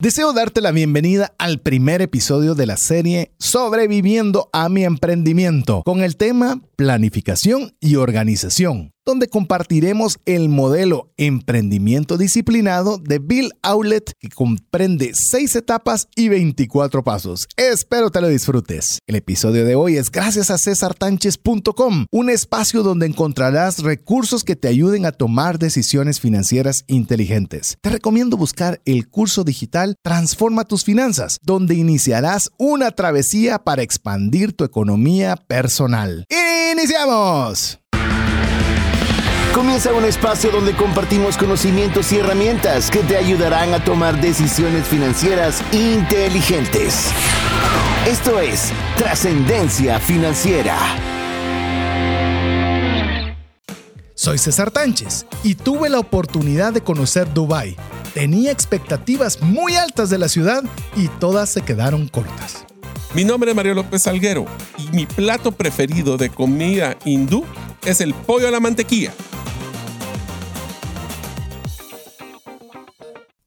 Deseo darte la bienvenida al primer episodio de la serie Sobreviviendo a mi emprendimiento con el tema Planificación y Organización donde compartiremos el modelo Emprendimiento Disciplinado de Bill Aulet, que comprende seis etapas y 24 pasos. Espero te lo disfrutes. El episodio de hoy es gracias a cesartanches.com, un espacio donde encontrarás recursos que te ayuden a tomar decisiones financieras inteligentes. Te recomiendo buscar el curso digital Transforma tus finanzas, donde iniciarás una travesía para expandir tu economía personal. ¡Iniciamos! Comienza un espacio donde compartimos conocimientos y herramientas que te ayudarán a tomar decisiones financieras inteligentes. Esto es Trascendencia Financiera. Soy César Tánchez y tuve la oportunidad de conocer Dubái. Tenía expectativas muy altas de la ciudad y todas se quedaron cortas. Mi nombre es Mario López Salguero y mi plato preferido de comida hindú es el pollo a la mantequilla.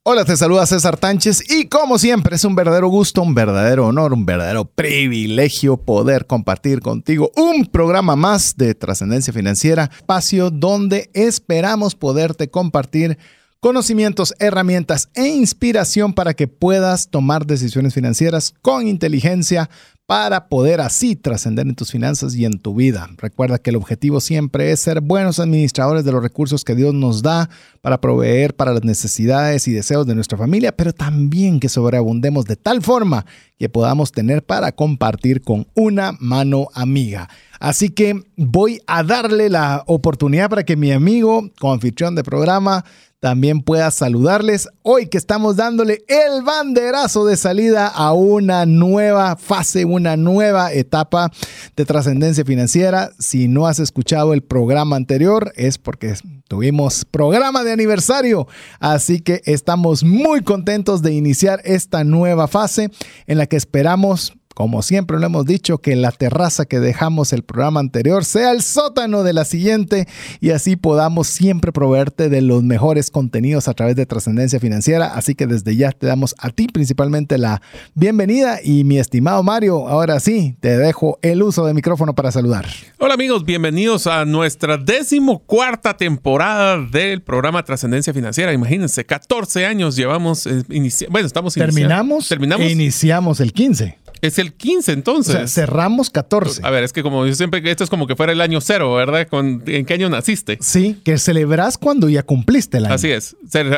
Hola, te saluda César Tánchez y como siempre es un verdadero gusto, un verdadero honor, un verdadero privilegio poder compartir contigo un programa más de trascendencia financiera, espacio donde esperamos poderte compartir conocimientos, herramientas e inspiración para que puedas tomar decisiones financieras con inteligencia para poder así trascender en tus finanzas y en tu vida. Recuerda que el objetivo siempre es ser buenos administradores de los recursos que Dios nos da para proveer para las necesidades y deseos de nuestra familia, pero también que sobreabundemos de tal forma que podamos tener para compartir con una mano amiga. Así que voy a darle la oportunidad para que mi amigo, anfitrión de programa, también pueda saludarles hoy que estamos dándole el banderazo de salida a una nueva fase, una nueva etapa de trascendencia financiera. Si no has escuchado el programa anterior es porque tuvimos programa de aniversario, así que estamos muy contentos de iniciar esta nueva fase en la que esperamos como siempre lo hemos dicho, que la terraza que dejamos el programa anterior sea el sótano de la siguiente y así podamos siempre proveerte de los mejores contenidos a través de Trascendencia Financiera. Así que desde ya te damos a ti principalmente la bienvenida y mi estimado Mario, ahora sí, te dejo el uso de micrófono para saludar. Hola amigos, bienvenidos a nuestra decimocuarta temporada del programa Trascendencia Financiera. Imagínense, 14 años llevamos, eh, bueno, estamos terminamos, terminamos e iniciamos el 15. Es el 15 entonces. O sea, cerramos 14. A ver, es que como yo siempre, esto es como que fuera el año cero, ¿verdad? ¿En qué año naciste? Sí, que celebras cuando ya cumpliste el año. Así es.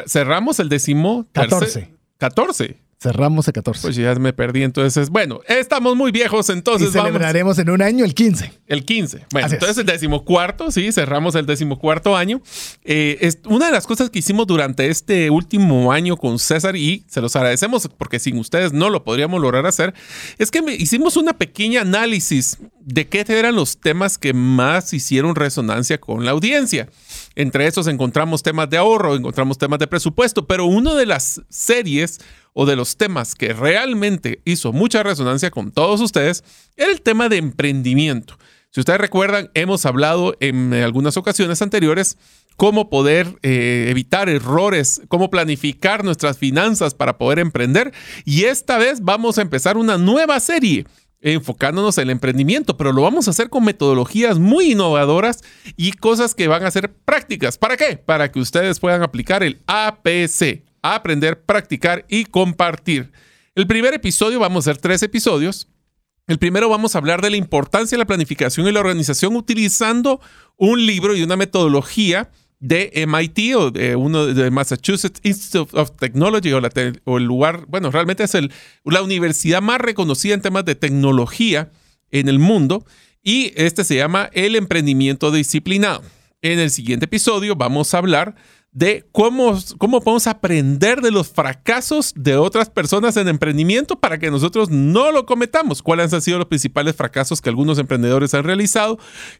Cerramos el décimo... 14. 14. Cerramos el 14. Pues ya me perdí, entonces, bueno, estamos muy viejos, entonces y celebraremos en un año el 15. El 15. Bueno, entonces el decimocuarto, sí, cerramos el decimocuarto año. Eh, es una de las cosas que hicimos durante este último año con César y se los agradecemos porque sin ustedes no lo podríamos lograr hacer, es que hicimos una pequeña análisis de qué eran los temas que más hicieron resonancia con la audiencia. Entre esos encontramos temas de ahorro, encontramos temas de presupuesto, pero una de las series o de los temas que realmente hizo mucha resonancia con todos ustedes era el tema de emprendimiento. Si ustedes recuerdan, hemos hablado en algunas ocasiones anteriores cómo poder eh, evitar errores, cómo planificar nuestras finanzas para poder emprender. Y esta vez vamos a empezar una nueva serie enfocándonos en el emprendimiento, pero lo vamos a hacer con metodologías muy innovadoras y cosas que van a ser prácticas. ¿Para qué? Para que ustedes puedan aplicar el APC, aprender, practicar y compartir. El primer episodio, vamos a hacer tres episodios. El primero vamos a hablar de la importancia de la planificación y la organización utilizando un libro y una metodología de MIT o de uno de Massachusetts Institute of Technology o, el lugar, bueno, realmente es la universidad más reconocida en temas de tecnología en el mundo y este se llama el emprendimiento disciplinado. En el siguiente episodio vamos a hablar de cómo, cómo podemos aprender de los fracasos de otras personas en emprendimiento para que nosotros no lo cometamos. ¿Cuáles han sido los principales fracasos que algunos emprendedores han realizado?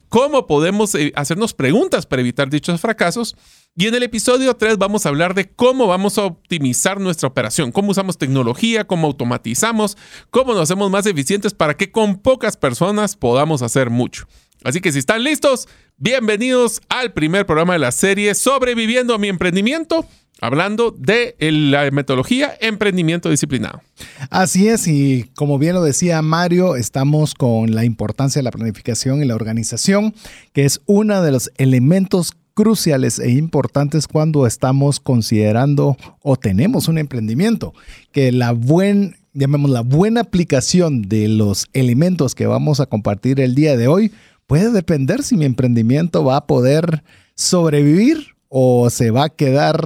¿Cómo podemos eh, hacernos preguntas para evitar dichos fracasos? Y en el episodio 3 vamos a hablar de cómo vamos a optimizar nuestra operación, cómo usamos tecnología, cómo automatizamos, cómo nos hacemos más eficientes para que con pocas personas podamos hacer mucho. Así que si están listos, bienvenidos al primer programa de la serie Sobreviviendo a mi emprendimiento. hablando de la metodología emprendimiento disciplinado. Así es, y como bien lo decía Mario, estamos con la importancia de la planificación y la organización, que es uno de los elementos cruciales e importantes cuando estamos considerando o tenemos un emprendimiento, que la buen llamemos la buena aplicación de los elementos que vamos a compartir el día de hoy puede depender si mi emprendimiento va a poder sobrevivir o se va a quedar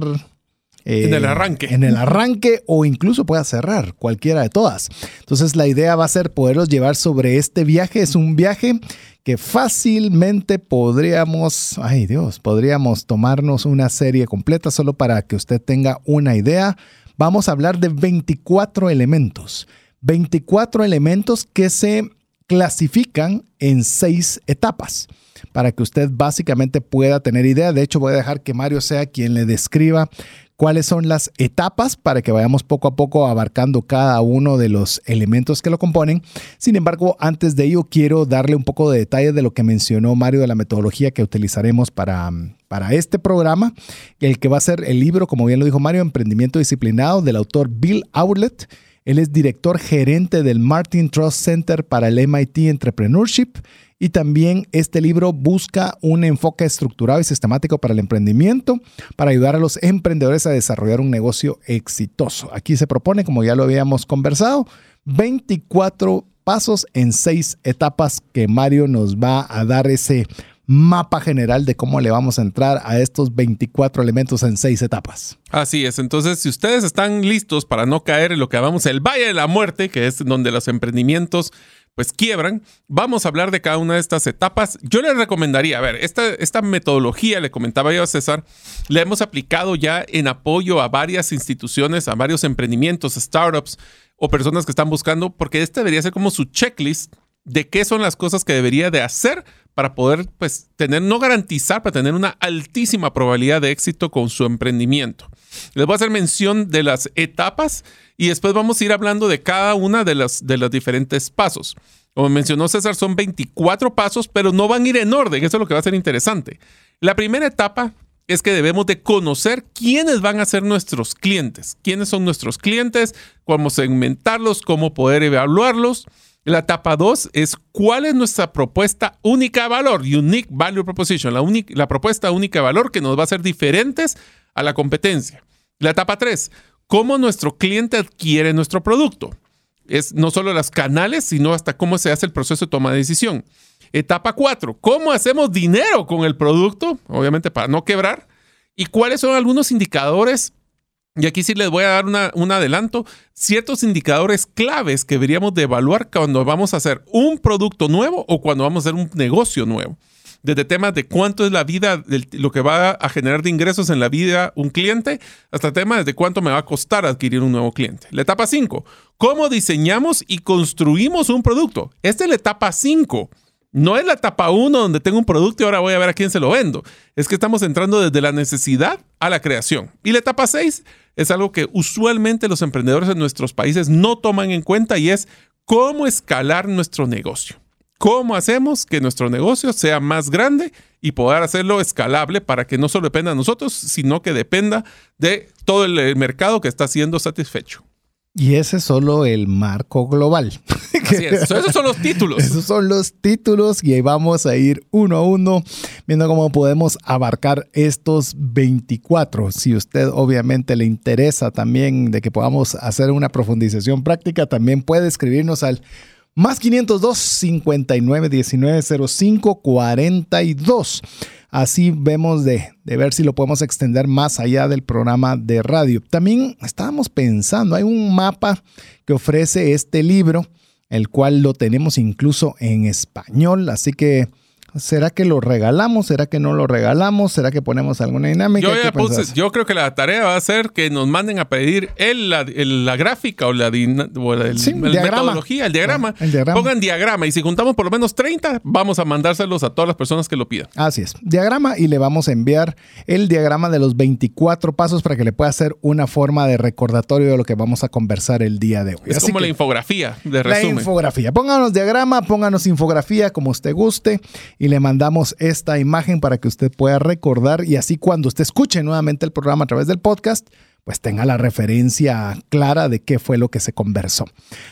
en el eh, arranque. En el arranque o incluso pueda cerrar, cualquiera de todas. Entonces la idea va a ser poderlos llevar sobre este viaje. Es un viaje que fácilmente podríamos, ay Dios, podríamos tomarnos una serie completa solo para que usted tenga una idea. Vamos a hablar de 24 elementos. 24 elementos que se clasifican en seis etapas para que usted básicamente pueda tener idea. De hecho, voy a dejar que Mario sea quien le describa cuáles son las etapas para que vayamos poco a poco abarcando cada uno de los elementos que lo componen. Sin embargo, antes de ello, quiero darle un poco de detalle de lo que mencionó Mario de la metodología que utilizaremos para, para este programa, el que va a ser el libro, como bien lo dijo Mario, Emprendimiento Disciplinado del autor Bill Outlet. Él es director gerente del Martin Trust Center para el MIT Entrepreneurship y también este libro busca un enfoque estructurado y sistemático para el emprendimiento, para ayudar a los emprendedores a desarrollar un negocio exitoso. Aquí se propone, como ya lo habíamos conversado, 24 pasos en seis etapas que Mario nos va a dar ese mapa general de cómo le vamos a entrar a estos 24 elementos en seis etapas. Así es, entonces si ustedes están listos para no caer en lo que llamamos el Valle de la Muerte, que es donde los emprendimientos pues quiebran. Vamos a hablar de cada una de estas etapas. Yo les recomendaría, a ver, esta, esta metodología, le comentaba yo a César, la hemos aplicado ya en apoyo a varias instituciones, a varios emprendimientos, startups o personas que están buscando, porque este debería ser como su checklist de qué son las cosas que debería de hacer para poder, pues, tener, no garantizar, para tener una altísima probabilidad de éxito con su emprendimiento. Les voy a hacer mención de las etapas y después vamos a ir hablando de cada una de, las, de los diferentes pasos. Como mencionó César, son 24 pasos, pero no van a ir en orden. Eso es lo que va a ser interesante. La primera etapa es que debemos de conocer quiénes van a ser nuestros clientes, quiénes son nuestros clientes, cómo segmentarlos, cómo poder evaluarlos. La etapa 2 es cuál es nuestra propuesta única de valor, Unique Value Proposition, la, la propuesta única de valor que nos va a hacer diferentes a la competencia. La etapa 3, cómo nuestro cliente adquiere nuestro producto. Es no solo los canales, sino hasta cómo se hace el proceso de toma de decisión. Etapa 4, cómo hacemos dinero con el producto, obviamente para no quebrar. Y cuáles son algunos indicadores, y aquí sí les voy a dar un adelanto, ciertos indicadores claves que deberíamos de evaluar cuando vamos a hacer un producto nuevo o cuando vamos a hacer un negocio nuevo desde temas de cuánto es la vida, lo que va a generar de ingresos en la vida un cliente, hasta temas de cuánto me va a costar adquirir un nuevo cliente. La etapa 5, cómo diseñamos y construimos un producto. Esta es la etapa 5. No es la etapa 1 donde tengo un producto y ahora voy a ver a quién se lo vendo. Es que estamos entrando desde la necesidad a la creación. Y la etapa 6 es algo que usualmente los emprendedores en nuestros países no toman en cuenta y es cómo escalar nuestro negocio cómo hacemos que nuestro negocio sea más grande y poder hacerlo escalable para que no solo dependa de nosotros, sino que dependa de todo el mercado que está siendo satisfecho. Y ese es solo el marco global. Así es. Esos son los títulos. Esos son los títulos y ahí vamos a ir uno a uno viendo cómo podemos abarcar estos 24. Si usted obviamente le interesa también de que podamos hacer una profundización práctica, también puede escribirnos al más 502 59 19 05 42. Así vemos de, de, ver si lo podemos extender más allá del programa de radio. También estábamos pensando, hay un mapa que ofrece este libro, el cual lo tenemos incluso en español, así que ¿Será que lo regalamos? ¿Será que no lo regalamos? ¿Será que ponemos alguna dinámica? Yo, yo creo que la tarea va a ser que nos manden a pedir el, la, gráfica o la, metodología, el diagrama. el diagrama. Pongan diagrama y si juntamos por lo menos 30, vamos a mandárselos a todas las personas que lo pidan. Así es. Diagrama y le vamos a enviar el diagrama de los 24 pasos para que le pueda hacer una forma de recordatorio de lo que vamos a conversar el día de hoy. Es como la infografía de resumen. La infografía. Pónganos diagrama, pónganos infografía como usted guste y le mandamos esta imagen para que usted pueda recordar y así cuando usted escuche nuevamente el programa a través del podcast, pues tenga la referencia clara de qué fue lo que se conversó.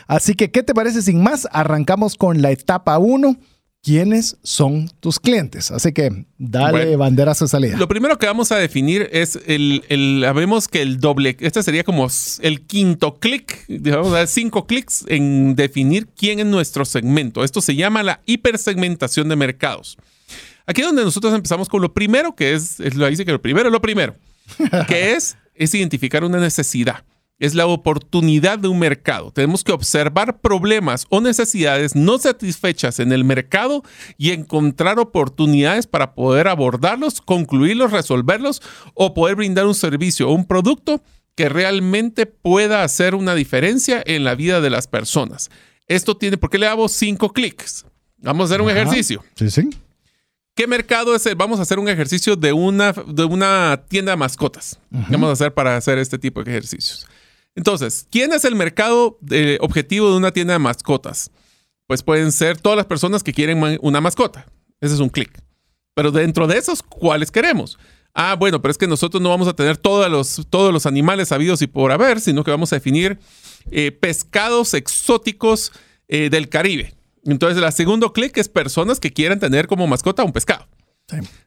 Así que, ¿qué te parece? Sin más, arrancamos con la etapa 1 quiénes son tus clientes. Así que dale bandera a su salida. Lo primero que vamos a definir es el, el vemos que el doble, este sería como el quinto clic, vamos a dar cinco clics en definir quién es nuestro segmento. Esto se llama la hipersegmentación de mercados. Aquí es donde nosotros empezamos con lo primero, que es, lo dice que lo primero es lo primero, que es, es identificar una necesidad es la oportunidad de un mercado. Tenemos que observar problemas o necesidades no satisfechas en el mercado y encontrar oportunidades para poder abordarlos, concluirlos, resolverlos o poder brindar un servicio o un producto que realmente pueda hacer una diferencia en la vida de las personas. Esto tiene, ¿por qué le hago cinco clics? Vamos a hacer un ejercicio. Sí, sí. ¿Qué mercado es el? Vamos a hacer un ejercicio de una, de una tienda de mascotas. Vamos a hacer para hacer este tipo de ejercicios. Entonces, ¿quién es el mercado objetivo de una tienda de mascotas? Pues pueden ser todas las personas que quieren una mascota. Ese es un clic. Pero dentro de esos, ¿cuáles queremos? Ah, bueno, pero es que nosotros no vamos a tener todos los, todos los animales sabidos y por haber, sino que vamos a definir eh, pescados exóticos eh, del Caribe. Entonces, el segundo clic es personas que quieran tener como mascota un pescado.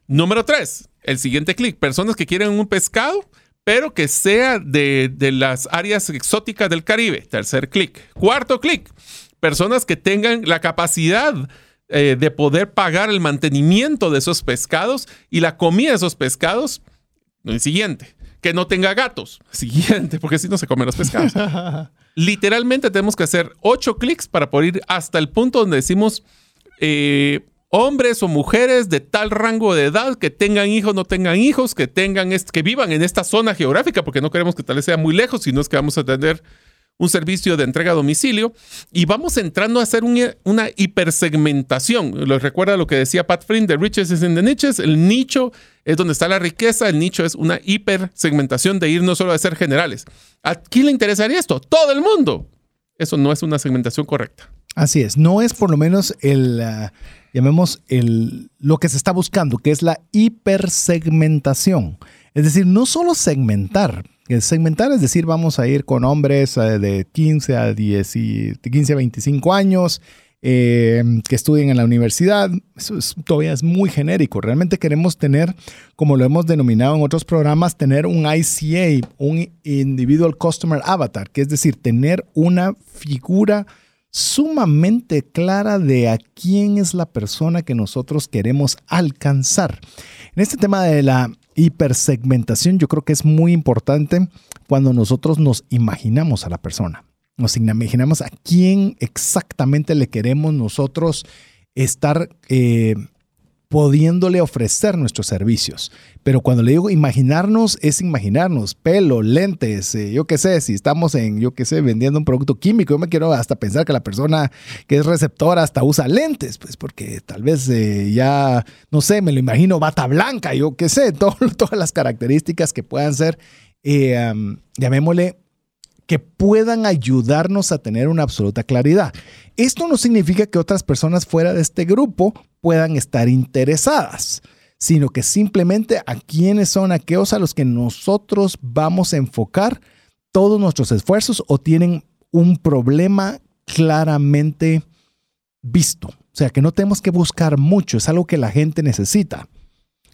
Número tres, el siguiente clic, personas que quieren un pescado pero que sea de, las áreas exóticas del Caribe. Tercer clic. Cuarto clic. Personas que tengan la capacidad eh, de poder pagar el mantenimiento de esos pescados y la comida de esos pescados. El siguiente. Que no tenga gatos. Siguiente, porque si no se comen los pescados. Literalmente tenemos que hacer ocho clics para poder ir hasta el punto donde decimos eh, hombres o mujeres de tal rango de edad que tengan hijos, no tengan hijos, que tengan que vivan en esta zona geográfica, porque no queremos que tal vez sea muy lejos, sino es que vamos a tener un servicio de entrega a domicilio y vamos entrando a hacer una hipersegmentación. ¿Lo recuerda lo que decía Pat Flynn de Riches is in the Niches? El nicho es donde está la riqueza, el nicho es una hipersegmentación de ir no solo a ser generales. ¿A quién le interesaría esto? Todo el mundo. Eso no es una segmentación correcta. Así es, no es por lo menos el, ah, llamemos el, lo que se está buscando, que es la hipersegmentación. Es decir, no solo segmentar. Segmentar es decir, vamos a ir con hombres eh, de 15 a 10 y, 15 a 25 años eh, que estudien en la universidad. Eso todavía es muy genérico. Realmente queremos tener, como lo hemos denominado en otros programas, tener un ICA, un Individual Customer Avatar, que es decir, tener una figura sumamente clara de a quién es la persona que nosotros queremos alcanzar. En este tema de la hipersegmentación, yo creo que es muy importante cuando nosotros nos imaginamos a la persona. Nos imaginamos a quién exactamente le queremos nosotros estar eh, pudiéndole ofrecer nuestros servicios. Pero cuando le digo imaginarnos, es imaginarnos, pelo, lentes, eh, yo qué sé, si estamos en, yo qué sé, vendiendo un producto químico, yo me quiero hasta pensar que la persona que es receptora hasta usa lentes, pues porque tal vez eh, ya, no sé, me lo imagino bata blanca, yo qué sé, todas las características que puedan ser, eh, llamémosle que puedan ayudarnos a tener una absoluta claridad. Esto no significa que otras personas fuera de este grupo puedan estar interesadas, sino que simplemente a quiénes son aquellos a los que nosotros vamos a enfocar todos nuestros esfuerzos o tienen un problema claramente visto. O sea, que no tenemos que buscar mucho, es algo que la gente necesita.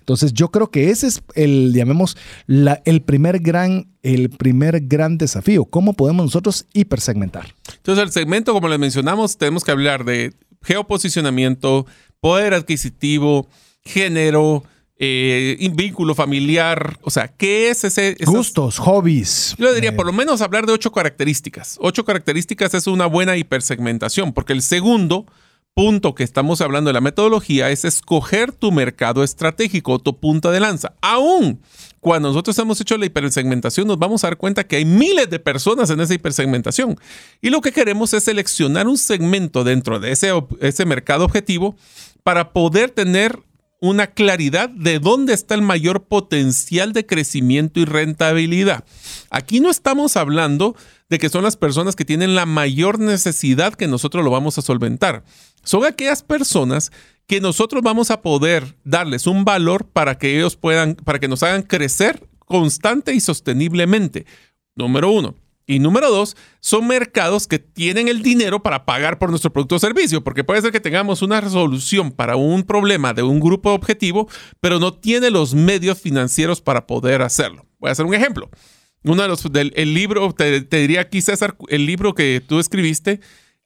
Entonces yo creo que ese es el, llamemos, el, primer gran, el primer gran desafío. ¿Cómo podemos nosotros hipersegmentar? Entonces el segmento, como les mencionamos, tenemos que hablar de geoposicionamiento, poder adquisitivo, género, eh, vínculo familiar, o sea, ¿qué es ese? Gustos, hobbies. Yo diría, eh. por lo menos hablar de ocho características. Ocho características es una buena hipersegmentación, porque el segundo punto que estamos hablando de la metodología es escoger tu mercado estratégico, tu punta de lanza. Aún cuando nosotros hemos hecho la hipersegmentación, nos vamos a dar cuenta que hay miles de personas en esa hipersegmentación. Y lo que queremos es seleccionar un segmento dentro de ese, ese mercado objetivo para poder tener una claridad de dónde está el mayor potencial de crecimiento y rentabilidad. Aquí no estamos hablando de que son las personas que tienen la mayor necesidad que nosotros lo vamos a solventar. Son aquellas personas que nosotros vamos a poder darles un valor para que ellos puedan, para que nos hagan crecer constante y sosteniblemente. Número uno. Y número dos, son mercados que tienen el dinero para pagar por nuestro producto o servicio, porque puede ser que tengamos una resolución para un problema de un grupo objetivo, pero no tiene los medios financieros para poder hacerlo. Voy a hacer un ejemplo. Uno de los del el libro, te, te diría aquí, César, el libro que tú escribiste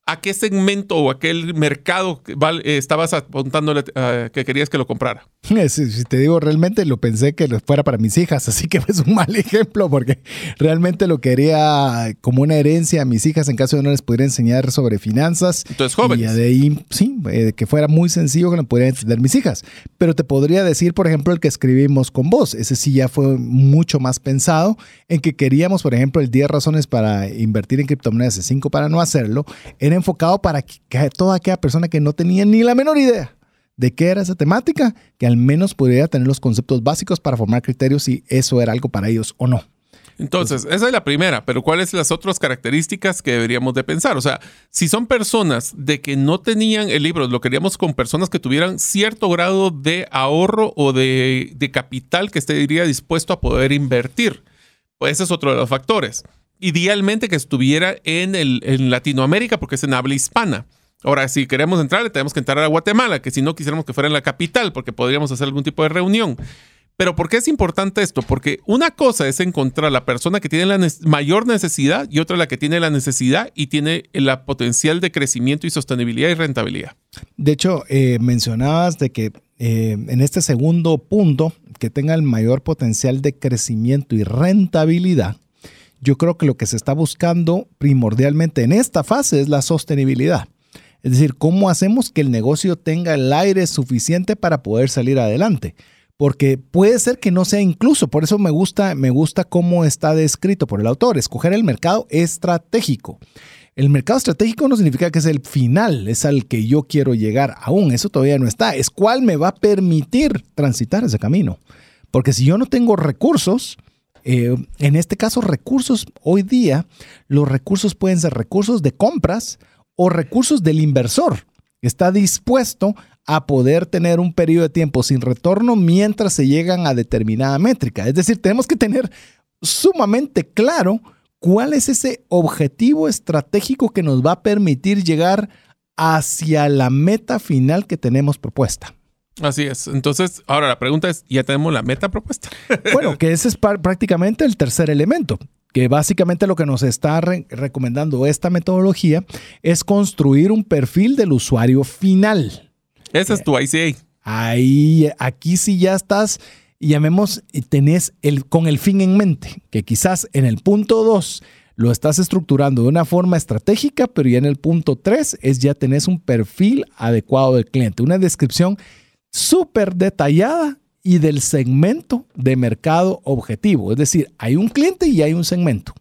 ¿a qué segmento o a qué mercado eh, estabas apuntándole eh, que querías que lo comprara? Si, te digo, realmente lo pensé que fuera para mis hijas, así que es un mal ejemplo porque realmente lo quería como una herencia a mis hijas en caso de no les pudiera enseñar sobre finanzas. Entonces, jóvenes. Y de ahí, sí, eh, que fuera muy sencillo que lo pudieran entender mis hijas. Pero te podría decir, por ejemplo, el que escribimos con vos. Ese sí ya fue mucho más pensado en que queríamos, por ejemplo, el 10 razones para invertir en criptomonedas y 5 para no hacerlo. Era enfocado para que toda aquella persona que no tenía ni la menor idea de qué era esa temática, que al menos pudiera tener los conceptos básicos para formar criterios si eso era algo para ellos o no. Entonces, esa es la primera, pero ¿cuáles las otras características que deberíamos de pensar? O sea, si son personas de que no tenían el libro, lo queríamos con personas que tuvieran cierto grado de ahorro o de, de capital que estaría dispuesto a poder invertir. Pues ese es otro de los factores idealmente que estuviera en, el, en Latinoamérica porque es en habla hispana. Ahora, si queremos entrar, tenemos que entrar a Guatemala, que si no quisiéramos que fuera en la capital, porque podríamos hacer algún tipo de reunión. Pero ¿por qué es importante esto? Porque una cosa es encontrar la persona que tiene la mayor necesidad y otra la que tiene la necesidad y tiene la potencial de crecimiento y sostenibilidad y rentabilidad. De hecho, eh, mencionabas de que eh, en este segundo punto, que tenga el mayor potencial de crecimiento y rentabilidad, yo creo que lo que se está buscando primordialmente en esta fase es la sostenibilidad. Es decir, cómo hacemos que el negocio tenga el aire suficiente para poder salir adelante. Porque puede ser que no sea incluso, por eso me gusta, me gusta cómo está descrito por el autor, escoger el mercado estratégico. El mercado estratégico no significa que es el final, es al que yo quiero llegar aún, eso todavía no está, es cuál me va a permitir transitar ese camino. Porque si yo no tengo recursos, eh, en este caso, recursos, hoy día los recursos pueden ser recursos de compras o recursos del inversor. Está dispuesto a poder tener un periodo de tiempo sin retorno mientras se llegan a determinada métrica. Es decir, tenemos que tener sumamente claro cuál es ese objetivo estratégico que nos va a permitir llegar hacia la meta final que tenemos propuesta. Así es. Entonces, ahora la pregunta es, ¿ya tenemos la meta propuesta? bueno, que ese es prácticamente el tercer elemento, que básicamente lo que nos está recomendando esta metodología es construir un perfil del usuario final. Ese es tu ICA. Ahí, aquí sí ya estás, llamemos, tenés el, con el fin en mente, que quizás en el punto 2 lo estás estructurando de una forma estratégica, pero ya en el punto 3 es ya tenés un perfil adecuado del cliente, una descripción súper detallada y del segmento de mercado objetivo. Es decir, hay un cliente y hay un segmento.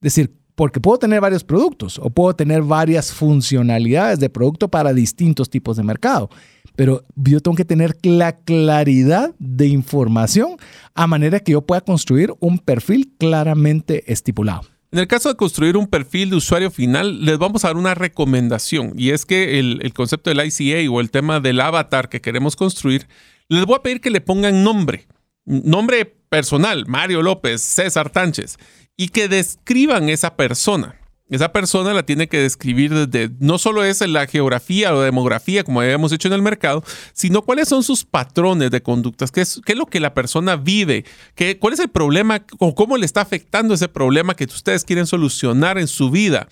Es decir, porque puedo tener varios productos o puedo tener varias funcionalidades de producto para distintos tipos de mercado. Pero yo tengo que tener la claridad de información a manera que yo pueda construir un perfil claramente estipulado. En el caso de construir un perfil de usuario final, les vamos a dar una recomendación y es que el, concepto del ICA o el tema del avatar que queremos construir, les voy a pedir que le pongan nombre, nombre personal, Mario López, César Tánchez, y que describan esa persona. Esa persona la tiene que describir desde, no solo es la geografía o demografía, como habíamos hecho en el mercado, sino cuáles son sus patrones de conductas, qué es, qué es lo que la persona vive, qué, cuál es el problema o cómo le está afectando ese problema que ustedes quieren solucionar en su vida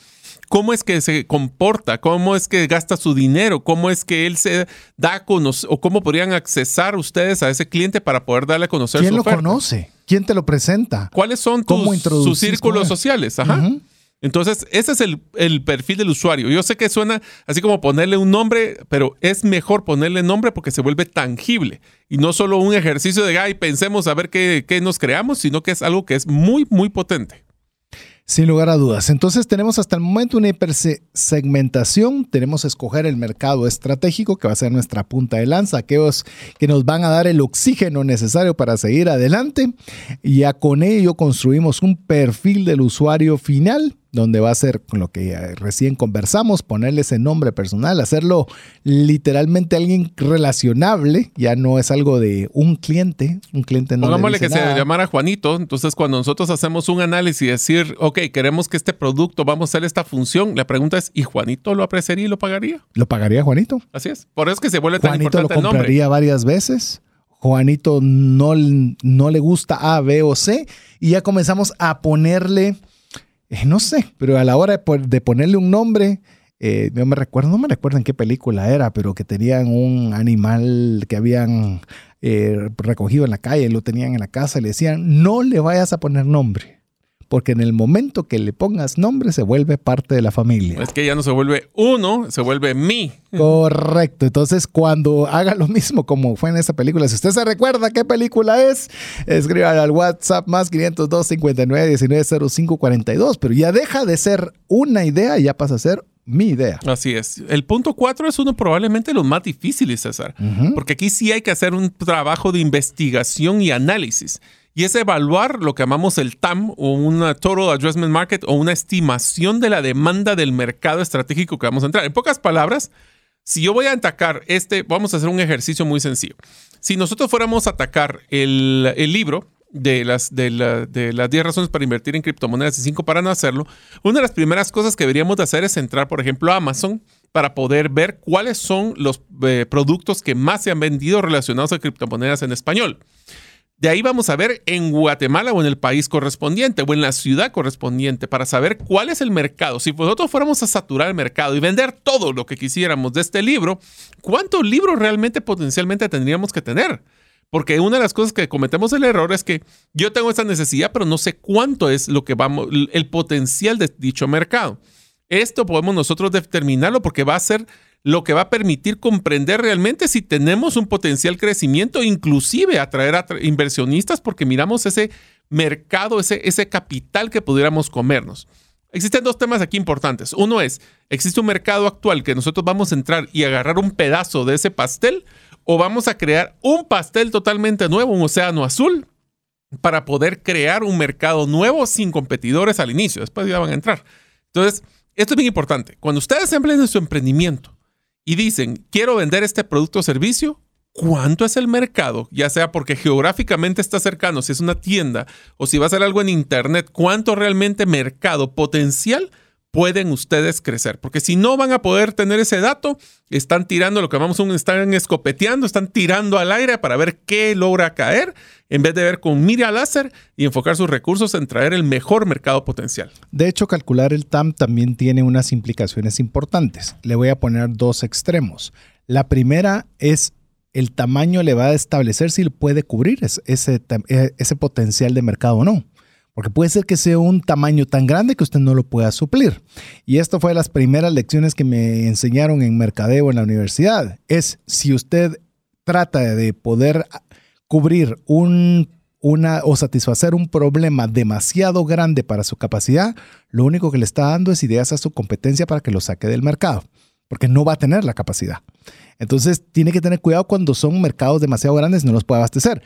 cómo es que se comporta, cómo es que gasta su dinero, cómo es que él se da a conocer o cómo podrían accesar ustedes a ese cliente para poder darle a conocer ¿Quién lo conoce? ¿Quién te lo presenta? ¿Cuáles son sus círculos sociales? Ajá. Entonces, ese es el, perfil del usuario. Yo sé que suena así como ponerle un nombre, pero es mejor ponerle nombre porque se vuelve tangible. Y no solo un ejercicio de, ay, pensemos a ver qué, qué nos creamos, sino que es algo que es muy, muy potente. Sin lugar a dudas. Entonces tenemos hasta el momento una hipersegmentación. Tenemos que escoger el mercado estratégico que va a ser nuestra punta de lanza, aquellos que nos van a dar el oxígeno necesario para seguir adelante. Y ya con ello construimos un perfil del usuario final donde va a ser con lo que recién conversamos, ponerle ese nombre personal, hacerlo literalmente alguien relacionable, ya no es algo de un cliente, un cliente no Pongámosle que se llamara Juanito, entonces cuando nosotros hacemos un análisis y decir, ok, queremos que este producto, vamos a hacer esta función, la pregunta es, ¿y Juanito lo apreciaría y lo pagaría? ¿Lo pagaría Juanito? Así es, por eso es que se vuelve tan importante lo compraría varias veces. Juanito no, no le gusta A, B o C y ya comenzamos a ponerle eh, no sé, pero a la hora de, ponerle un nombre, eh, yo me recuerdo, no me recuerdo en qué película era, pero que tenían un animal que habían eh, recogido en la calle, lo tenían en la casa y le decían, no le vayas a poner nombre porque en el momento que le pongas nombre se vuelve parte de la familia. Es que ya no se vuelve uno, se vuelve mí. Correcto. Entonces, cuando haga lo mismo como fue en esa película, si usted se recuerda qué película es, escriba al WhatsApp más 502 59 19 05 42, pero ya deja de ser una idea y ya pasa a ser mi idea. Así es. El punto cuatro es uno probablemente los más difíciles, César, porque aquí sí hay que hacer un trabajo de investigación y análisis y es evaluar lo que llamamos el TAM o una Total Addressment Market o una estimación de la demanda del mercado estratégico que vamos a entrar. En pocas palabras, si yo voy a atacar este, vamos a hacer un ejercicio muy sencillo. Si nosotros fuéramos a atacar el, libro de las, de, las 10 razones para invertir en criptomonedas y 5 para no hacerlo, una de las primeras cosas que deberíamos de hacer es entrar, por ejemplo, a Amazon para poder ver cuáles son los eh, productos que más se han vendido relacionados a criptomonedas en español. De ahí vamos a ver en Guatemala o en el país correspondiente o en la ciudad correspondiente para saber cuál es el mercado. Si nosotros fuéramos a saturar el mercado y vender todo lo que quisiéramos de este libro, ¿cuántos libros realmente potencialmente tendríamos que tener? Porque una de las cosas que cometemos el error es que yo tengo esta necesidad, pero no sé cuánto es lo que vamos, el potencial de dicho mercado. Esto podemos nosotros determinarlo porque va a ser lo que va a permitir comprender realmente si tenemos un potencial crecimiento, inclusive atraer a inversionistas porque miramos ese mercado, ese, ese capital que pudiéramos comernos. Existen dos temas aquí importantes. Uno es, ¿existe un mercado actual que nosotros vamos a entrar y agarrar un pedazo de ese pastel o vamos a crear un pastel totalmente nuevo, un océano azul, para poder crear un mercado nuevo sin competidores al inicio? Después ya van a entrar. Entonces, esto es bien importante. Cuando ustedes empleen su emprendimiento, y dicen, quiero vender este producto o servicio, ¿cuánto es el mercado? Ya sea porque geográficamente está cercano, si es una tienda o si va a ser algo en Internet, ¿cuánto realmente mercado potencial pueden ustedes crecer? Porque si no van a poder tener ese dato, están tirando lo que llamamos un, están escopeteando, están tirando al aire para ver qué logra caer, en vez de ver con mira láser y enfocar sus recursos en traer el mejor mercado potencial. De hecho, calcular el TAM también tiene unas implicaciones importantes. Le voy a poner dos extremos. La primera es el tamaño le va a establecer si puede cubrir ese, ese potencial de mercado o no. Porque puede ser que sea un tamaño tan grande que usted no lo pueda suplir. Y esto fue de las primeras lecciones que me enseñaron en mercadeo en la universidad. Es si usted trata de poder cubrir un una o satisfacer un problema demasiado grande para su capacidad, lo único que le está dando es ideas a su competencia para que lo saque del mercado, porque no va a tener la capacidad. Entonces, tiene que tener cuidado cuando son mercados demasiado grandes, no los puede abastecer.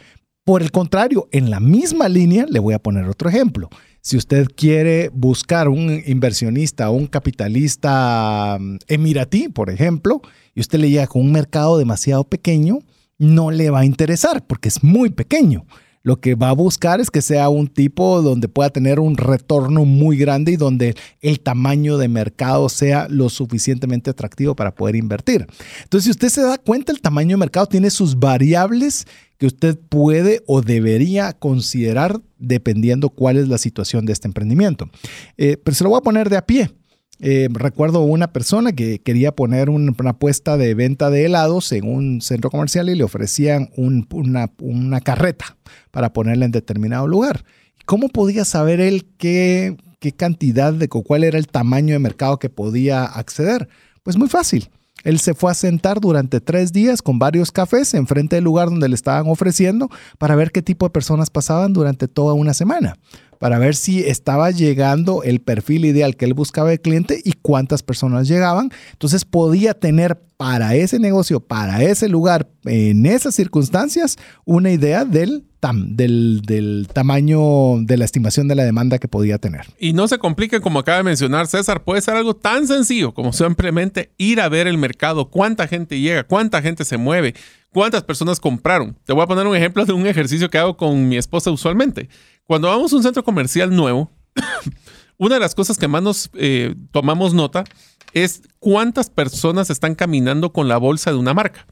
Por el contrario, en la misma línea, le voy a poner otro ejemplo. Si usted quiere buscar un inversionista, un capitalista mm, emiratí, por ejemplo, y usted le llega con un mercado demasiado pequeño, no le va a interesar porque es muy pequeño. Lo que va a buscar es que sea un tipo donde pueda tener un retorno muy grande y donde el tamaño de mercado sea lo suficientemente atractivo para poder invertir. Entonces, si usted se da cuenta, el tamaño de mercado tiene sus variables que usted puede o debería considerar dependiendo cuál es la situación de este emprendimiento. Eh, pero se lo voy a poner de a pie. Eh, recuerdo una persona que quería poner una apuesta de venta de helados en un centro comercial y le ofrecían una, carreta para ponerla en determinado lugar. ¿Cómo podía saber él qué, qué cantidad de cuál era el tamaño de mercado que podía acceder? Pues muy fácil. Él se fue a sentar durante tres días con varios cafés enfrente del lugar donde le estaban ofreciendo para ver qué tipo de personas pasaban durante toda una semana. Para ver si estaba llegando el perfil ideal que él buscaba de cliente y cuántas personas llegaban. Entonces podía tener para ese negocio, para ese lugar, en esas circunstancias, una idea del del, del, tamaño de la estimación de la demanda que podía tener. Y no se complique como acaba de mencionar César, puede ser algo tan sencillo como simplemente ir a ver el mercado, cuánta gente llega, cuánta gente se mueve, cuántas personas compraron. Te voy a poner un ejemplo de un ejercicio que hago con mi esposa usualmente. Cuando vamos a un centro comercial nuevo, una de las cosas que más nos eh, tomamos nota es cuántas personas están caminando con la bolsa de una marca.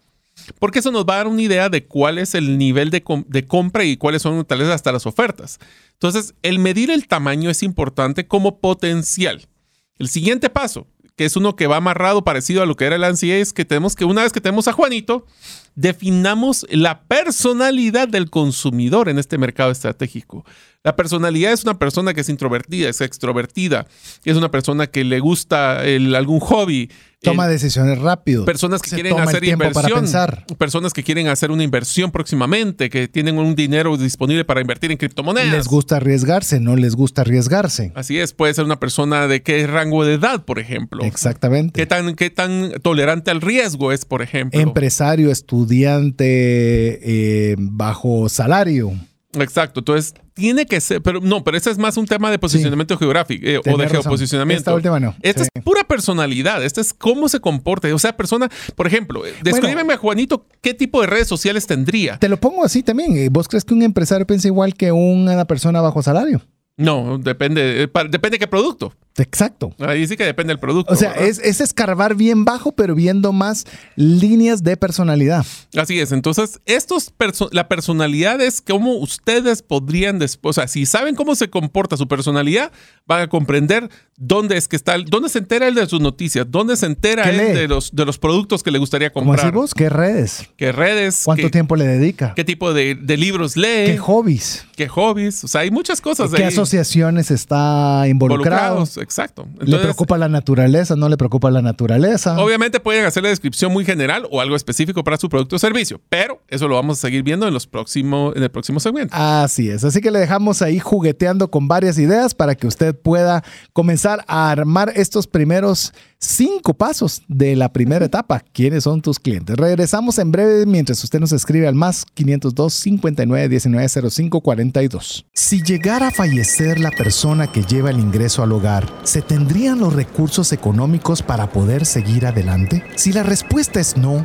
Porque eso nos va a dar una idea de cuál es el nivel de, compra y cuáles son tal vez hasta las ofertas. Entonces, el medir el tamaño es importante como potencial. El siguiente paso, que es uno que va amarrado parecido a lo que era el ANSI, es que tenemos que una vez que tenemos a Juanito, definamos la personalidad del consumidor en este mercado estratégico. La personalidad es una persona que es introvertida, es extrovertida, es una persona que le gusta algún hobby. Toma decisiones rápido. Personas que quieren hacer inversión. Personas que quieren hacer una inversión próximamente, que tienen un dinero disponible para invertir en criptomonedas. Les gusta arriesgarse, no les gusta arriesgarse. Así es, puede ser una persona de qué rango de edad, por ejemplo. Exactamente. ¿Qué tan, qué tan tolerante al riesgo es, por ejemplo? Empresario, estudiante, eh, bajo salario. Exacto, entonces tiene que ser, pero no, pero ese es más un tema de posicionamiento geográfico eh, o de geoposicionamiento. Esta última no. Esta es pura personalidad, esta es cómo se comporta. O sea, persona, por ejemplo, eh, descríbeme a Juanito qué tipo de redes sociales tendría. Te lo pongo así también. ¿Vos crees que un empresario piensa igual que una persona bajo salario? No, depende, depende de qué producto. Exacto. Ahí sí que depende del producto. O sea, es, escarbar bien bajo, pero viendo más líneas de personalidad. Así es. Entonces, estos la personalidad es cómo ustedes podrían después, o sea, si saben cómo se comporta su personalidad, van a comprender dónde es que está, dónde se entera él de sus noticias, dónde se entera él de los, de los productos que le gustaría comprar. ¿Cómo vos? ¿Qué redes? ¿Qué redes? ¿Cuánto tiempo le dedica? ¿Qué tipo de, libros lee? ¿Qué hobbies? ¿Qué hobbies? O sea, hay muchas cosas. ¿Qué asociaciones está involucrado? Exacto. ¿Le preocupa la naturaleza? ¿No le preocupa la naturaleza? Obviamente pueden hacer la descripción muy general o algo específico para su producto o servicio, pero eso lo vamos a seguir viendo en, los próximos, en el próximo segmento. Así es. Así que le dejamos ahí jugueteando con varias ideas para que usted pueda comenzar a armar estos primeros cinco pasos de la primera etapa. ¿Quiénes son tus clientes? Regresamos en breve mientras usted nos escribe al más 502 59 19 05 42. Si llegara a fallecer la persona que lleva el ingreso al hogar, ¿se tendrían los recursos económicos para poder seguir adelante? Si la respuesta es no,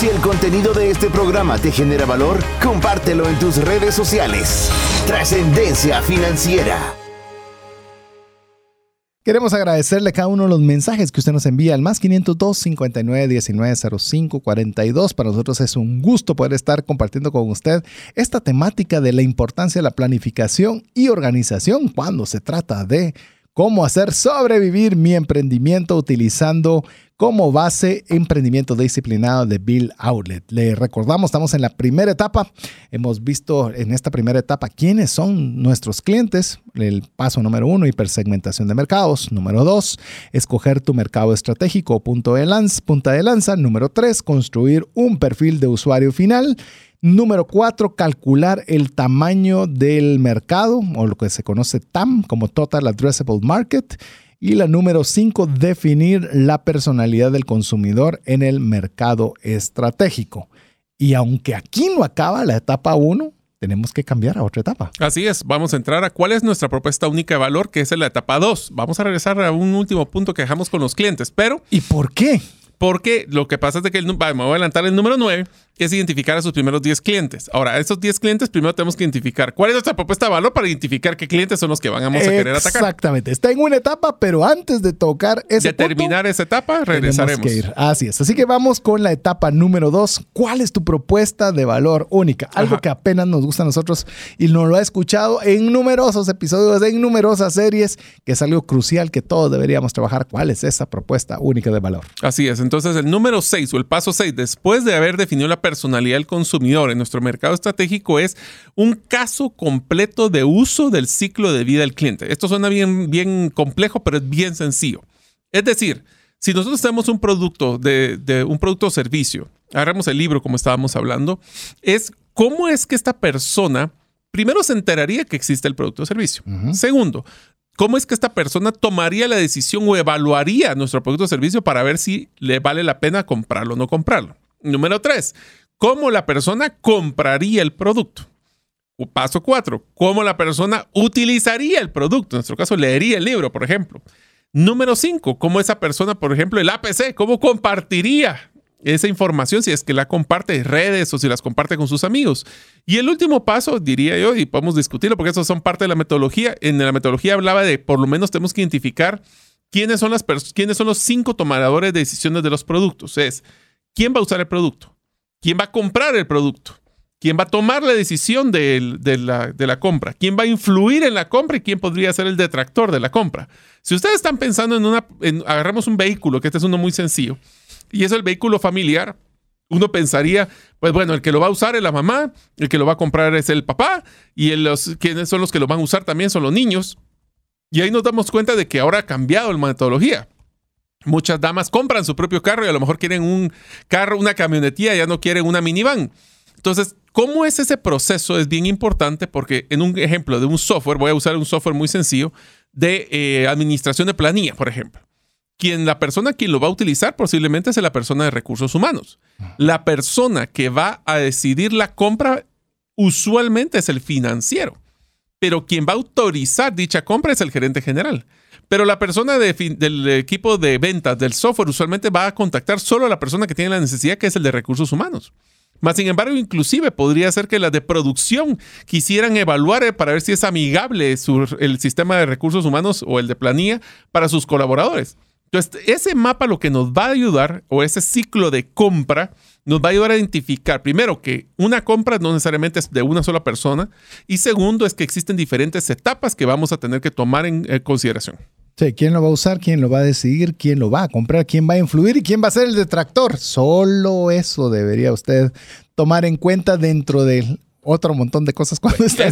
Si el contenido de este programa te genera valor, compártelo en tus redes sociales. Trascendencia financiera. Queremos agradecerle cada uno de los mensajes que usted nos envía al más 502 59 19 05 42. Para nosotros es un gusto poder estar compartiendo con usted esta temática de la importancia de la planificación y organización cuando se trata de cómo hacer sobrevivir mi emprendimiento utilizando como base emprendimiento disciplinado de Bill Outlet. Le recordamos, estamos en la primera etapa. Hemos visto en esta primera etapa quiénes son nuestros clientes. El paso número uno, hipersegmentación de mercados. Número dos, escoger tu mercado estratégico, punto de lanza. Punta de lanza. Número tres, construir un perfil de usuario final. Número cuatro, calcular el tamaño del mercado o lo que se conoce TAM como Total Addressable Market. Y la número 5, definir la personalidad del consumidor en el mercado estratégico. Y aunque aquí no acaba la etapa 1, tenemos que cambiar a otra etapa. Así es, vamos a entrar a cuál es nuestra propuesta única de valor, que es la etapa 2. Vamos a regresar a un último punto que dejamos con los clientes, pero... ¿Y por qué? Porque lo que pasa es que el, me voy a adelantar el número 9. Es identificar a sus primeros 10 clientes. Ahora, a esos 10 clientes primero tenemos que identificar cuál es nuestra propuesta de valor para identificar qué clientes son los que vamos a querer atacar. Exactamente. Está en una etapa, pero antes de tocar ese De terminar esa etapa, regresaremos. Que ir. Así es. Así que vamos con la etapa número 2. ¿Cuál es tu propuesta de valor única? Algo que apenas nos gusta a nosotros y nos lo ha escuchado en numerosos episodios, en numerosas series, que es algo crucial que todos deberíamos trabajar. ¿Cuál es esa propuesta única de valor? Así es. Entonces, el número 6 o el paso 6, después de haber definido la personalidad del consumidor en nuestro mercado estratégico es un caso completo de uso del ciclo de vida del cliente. Esto suena bien, bien complejo, pero es bien sencillo. Es decir, si nosotros tenemos un producto de, un producto o servicio, agarramos el libro como estábamos hablando, es cómo es que esta persona primero se enteraría que existe el producto o servicio. Segundo, ¿Cómo es que esta persona tomaría la decisión o evaluaría nuestro producto o servicio para ver si le vale la pena comprarlo o no comprarlo? Número tres, ¿cómo la persona compraría el producto? Paso cuatro, ¿cómo la persona utilizaría el producto? En nuestro caso, leería el libro, por ejemplo. Número cinco, ¿cómo esa persona, por ejemplo, el APC, cómo compartiría esa información si es que la comparte en redes o si las comparte con sus amigos? Y el último paso, diría yo, y podemos discutirlo porque esos son parte de la metodología. En la metodología hablaba de por lo menos tenemos que identificar quiénes son, las quiénes son los cinco tomadores de decisiones de los productos. Es quién va a usar el producto, quién va a comprar el producto, quién va a tomar la decisión de, la, compra, quién va a influir en la compra y quién podría ser el detractor de la compra. Si ustedes están pensando en una, agarramos un vehículo, que este es uno muy sencillo, y es el vehículo familiar, uno pensaría, pues bueno, el que lo va a usar es la mamá, el que lo va a comprar es el papá, y los, quienes son los que lo van a usar también son los niños. Y ahí nos damos cuenta de que ahora ha cambiado la metodología. Muchas damas compran su propio carro y a lo mejor quieren un carro, una camionetía, ya no quieren una minivan. Entonces, ¿cómo es ese proceso? Es bien importante porque en un ejemplo de un software, voy a usar un software muy sencillo de eh, administración de planilla, por ejemplo. Quien la persona quien lo va a utilizar posiblemente es la persona de recursos humanos. La persona que va a decidir la compra usualmente es el financiero, pero quien va a autorizar dicha compra es el gerente general. Pero la persona del equipo de ventas del software usualmente va a contactar solo a la persona que tiene la necesidad, que es el de recursos humanos. Más sin embargo, inclusive podría ser que las de producción quisieran evaluar eh, para ver si es amigable el sistema de recursos humanos o el de planilla para sus colaboradores. Entonces, ese mapa lo que nos va a ayudar, o ese ciclo de compra, nos va a ayudar a identificar, primero, que una compra no necesariamente es de una sola persona, y segundo, es que existen diferentes etapas que vamos a tener que tomar en consideración. Sí, ¿quién lo va a usar? ¿Quién lo va a decidir? ¿Quién lo va a comprar? ¿Quién va a influir? ¿Y quién va a ser el detractor? Solo eso debería usted tomar en cuenta dentro del otro montón de cosas cuando está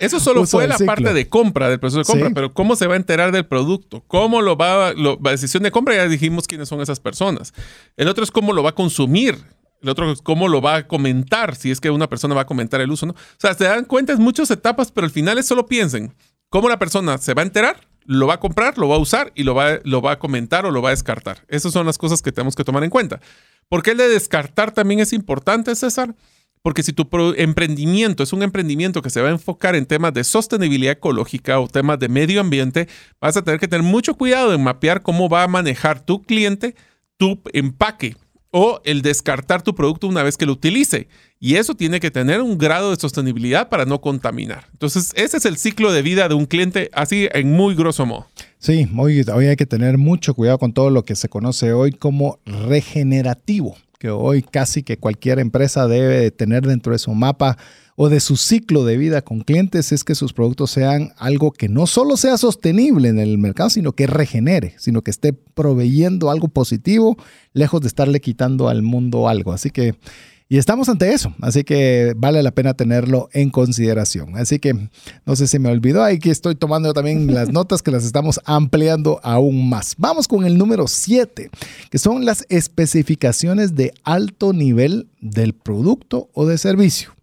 Eso solo fue la parte de compra, del proceso de compra, pero ¿cómo se va a enterar del producto? ¿Cómo lo va, lo, la decisión de compra? Ya dijimos quiénes son esas personas. El otro es cómo lo va a consumir. El otro es cómo lo va a comentar, si es que una persona va a comentar el uso, ¿no? O sea, se dan cuenta, es muchas etapas, pero al final es solo piensen, ¿cómo la persona se va a enterar? Lo va a comprar, lo va a usar y lo va, lo va a comentar o lo va a descartar. Esas son las cosas que tenemos que tomar en cuenta. ¿Por qué el de descartar también es importante, César? Porque si tu emprendimiento es un emprendimiento que se va a enfocar en temas de sostenibilidad ecológica o temas de medio ambiente, vas a tener que tener mucho cuidado en mapear cómo va a manejar tu cliente tu empaque o el descartar tu producto una vez que lo utilice. Y eso tiene que tener un grado de sostenibilidad para no contaminar. Entonces, ese es el ciclo de vida de un cliente así en muy grosso modo. Sí, hoy, hoy hay que tener mucho cuidado con todo lo que se conoce hoy como regenerativo, que hoy casi que cualquier empresa debe tener dentro de su mapa o de su ciclo de vida con clientes es que sus productos sean algo que no solo sea sostenible en el mercado, sino que regenere, sino que esté proveyendo algo positivo, lejos de estarle quitando al mundo algo. Así que, y estamos ante eso, así que vale la pena tenerlo en consideración. Así que no sé si me olvidó, aquí estoy tomando también las notas que las estamos ampliando aún más. Vamos con el número 7, que son las especificaciones de alto nivel del producto o de servicio.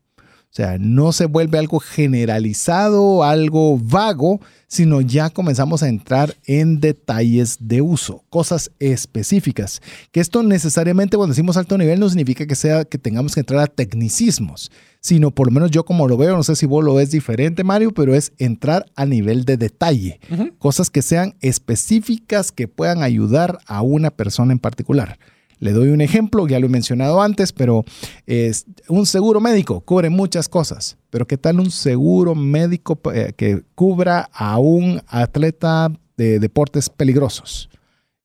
O sea, no se vuelve algo generalizado, algo vago, sino ya comenzamos a entrar en detalles de uso, cosas específicas. Que esto necesariamente cuando decimos alto nivel no significa que sea que tengamos que entrar a tecnicismos, sino por lo menos yo como lo veo, no sé si vos lo ves diferente, Mario, pero es entrar a nivel de detalle, cosas que sean específicas que puedan ayudar a una persona en particular. Le doy un ejemplo, ya lo he mencionado antes, pero es, un seguro médico cubre muchas cosas. Pero ¿qué tal un seguro médico eh, que cubra a un atleta de deportes peligrosos?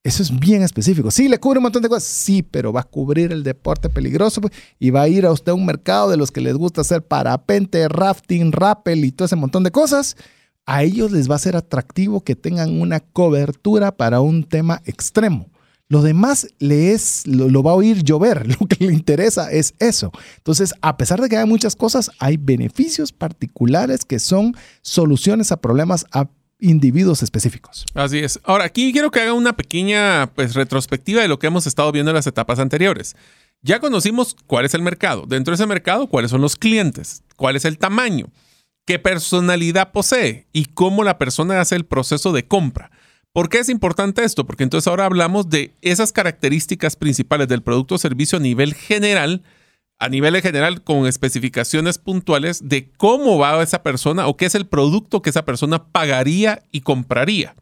Eso es bien específico. Sí, le cubre un montón de cosas. Sí, pero va a cubrir el deporte peligroso pues, y va a ir a usted a un mercado de los que les gusta hacer parapente, rafting, rappel y todo ese montón de cosas. A ellos les va a ser atractivo que tengan una cobertura para un tema extremo. Lo demás le es, lo, va a oír llover. Lo que le interesa es eso. Entonces, a pesar de que hay muchas cosas, hay beneficios particulares que son soluciones a problemas a individuos específicos. Así es. Ahora, aquí quiero que haga una pequeña pues, retrospectiva de lo que hemos estado viendo en las etapas anteriores. Ya conocimos cuál es el mercado. Dentro de ese mercado, cuáles son los clientes, cuál es el tamaño, qué personalidad posee y cómo la persona hace el proceso de compra. ¿Por qué es importante esto? Porque entonces ahora hablamos de esas características principales del producto o servicio a nivel general a nivel general con especificaciones puntuales de cómo va esa persona o qué es el producto que esa persona pagaría y compraría.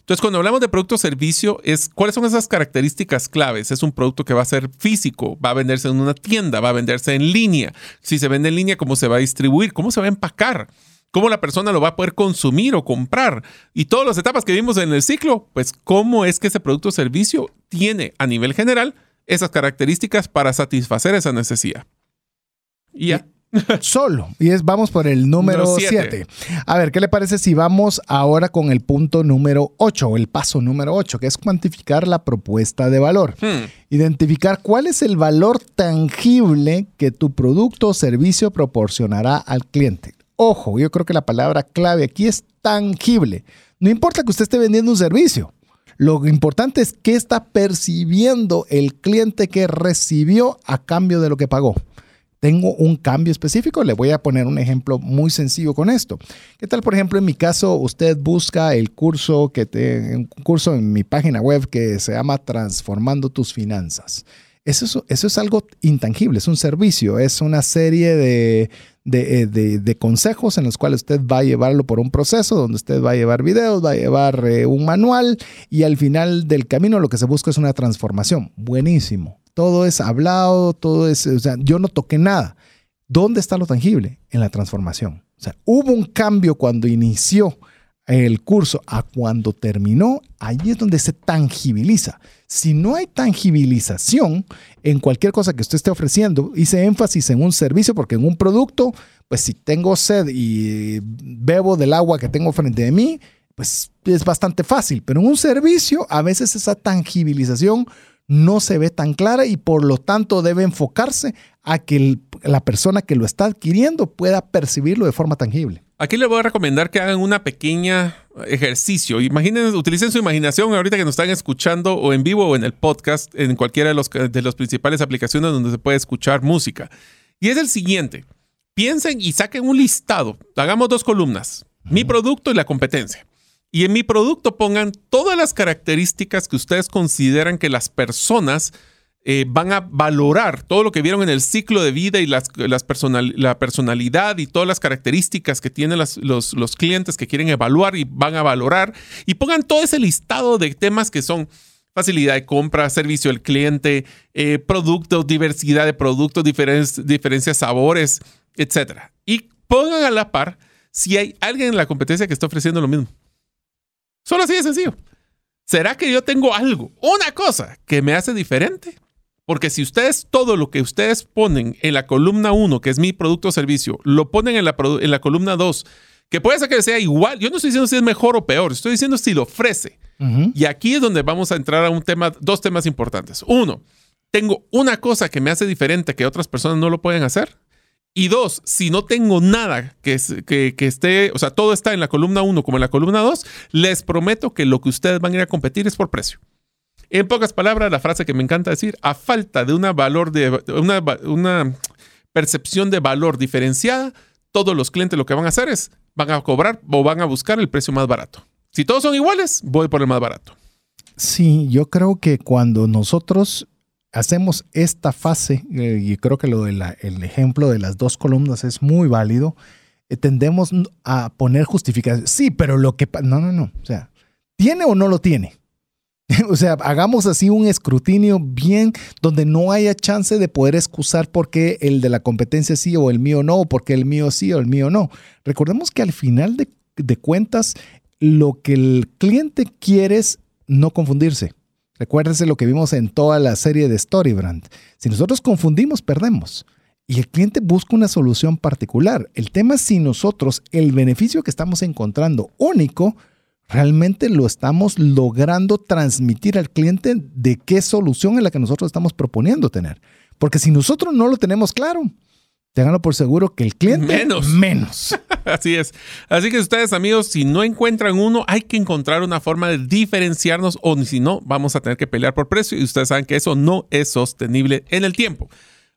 Entonces, cuando hablamos de producto o servicio, es cuáles son esas características claves. Es un producto que va a ser físico, va a venderse en una tienda, va a venderse en línea. Si se vende en línea, ¿cómo se va a distribuir? ¿Cómo se va a empacar? ¿Cómo la persona lo va a poder consumir o comprar? Y todas las etapas que vimos en el ciclo, pues cómo es que ese producto o servicio tiene a nivel general esas características para satisfacer esa necesidad. Y ya. Solo. Y es, vamos por el número 7. A ver, ¿qué le parece si vamos ahora con el punto número 8 o el paso número 8, que es cuantificar la propuesta de valor? Hmm. Identificar cuál es el valor tangible que tu producto o servicio proporcionará al cliente. Ojo, yo creo que la palabra clave aquí es tangible. No importa que usted esté vendiendo un servicio. Lo importante es qué está percibiendo el cliente que recibió a cambio de lo que pagó. Tengo un cambio específico, le voy a poner un ejemplo muy sencillo con esto. ¿Qué tal, por ejemplo, en mi caso, usted busca el curso que te, un curso en mi página web que se llama Transformando tus finanzas? Eso, eso es algo intangible, es un servicio, es una serie de, eh, de, consejos en los cuales usted va a llevarlo por un proceso, donde usted va a llevar videos, va a llevar eh, un manual y al final del camino lo que se busca es una transformación. Buenísimo. Todo es hablado, todo es, o sea, yo no toqué nada. ¿Dónde está lo tangible? En la transformación. Hubo un cambio cuando inició el curso a cuando terminó, allí es donde se tangibiliza. Si no hay tangibilización en cualquier cosa que usted esté ofreciendo, hice énfasis en un servicio porque en un producto, pues si tengo sed y bebo del agua que tengo frente a mí, pues es bastante fácil, pero en un servicio a veces esa tangibilización no se ve tan clara y por lo tanto debe enfocarse a que la persona que lo está adquiriendo pueda percibirlo de forma tangible. Aquí les voy a recomendar que hagan una pequeña ejercicio. Imaginen, utilicen su imaginación ahorita que nos están escuchando o en vivo o en el podcast, en cualquiera de los, de las principales aplicaciones donde se puede escuchar música. Y es el siguiente. Piensen y saquen un listado. Hagamos dos columnas. Mi producto y la competencia. Y en mi producto pongan todas las características que ustedes consideran que las personas eh, van a valorar todo lo que vieron en el ciclo de vida y las, las la personalidad y todas las características que tienen los, los, clientes que quieren evaluar y van a valorar. Y pongan todo ese listado de temas que son facilidad de compra, servicio al cliente, eh, productos, diversidad de productos, diferencias sabores, etc. Y pongan a la par si hay alguien en la competencia que está ofreciendo lo mismo. Solo así de sencillo. ¿Será que yo tengo algo, una cosa que me hace diferente? Porque si ustedes todo lo que ustedes ponen en la columna 1, que es mi producto o servicio, lo ponen en la, en la columna 2, que puede ser que sea igual, yo no estoy diciendo si es mejor o peor, estoy diciendo si lo ofrece. Y aquí es donde vamos a entrar a un tema, dos temas importantes. Uno, tengo una cosa que me hace diferente que otras personas no lo pueden hacer. Y dos, si no tengo nada que, que, que esté, o sea, todo está en la columna 1 como en la columna 2, les prometo que lo que ustedes van a ir a competir es por precio. En pocas palabras, la frase que me encanta decir, a falta de una valor de una, percepción de valor diferenciada, todos los clientes lo que van a hacer es van a cobrar o van a buscar el precio más barato. Si todos son iguales, voy por el más barato. Sí, yo creo que cuando nosotros hacemos esta fase, eh, y creo que lo del ejemplo de las dos columnas es muy válido, eh, tendemos a poner justificación. Sí, pero lo que... No, no, no. O sea, ¿tiene o no lo tiene? o sea, hagamos así un escrutinio bien donde no haya chance de poder excusar por qué el de la competencia sí o el mío no, o por qué el mío sí o el mío no. Recordemos que al final de, cuentas, lo que el cliente quiere es no confundirse. Recuérdese lo que vimos en toda la serie de Storybrand. Si nosotros confundimos, perdemos. Y el cliente busca una solución particular. El tema es si nosotros el beneficio que estamos encontrando único, realmente lo estamos logrando transmitir al cliente de qué solución es la que nosotros estamos proponiendo tener. Porque si nosotros no lo tenemos claro, Ténganlo por seguro que el cliente menos. Menos. Así es. Así que ustedes, amigos, si no encuentran uno, hay que encontrar una forma de diferenciarnos o si no, vamos a tener que pelear por precio y ustedes saben que eso no es sostenible en el tiempo.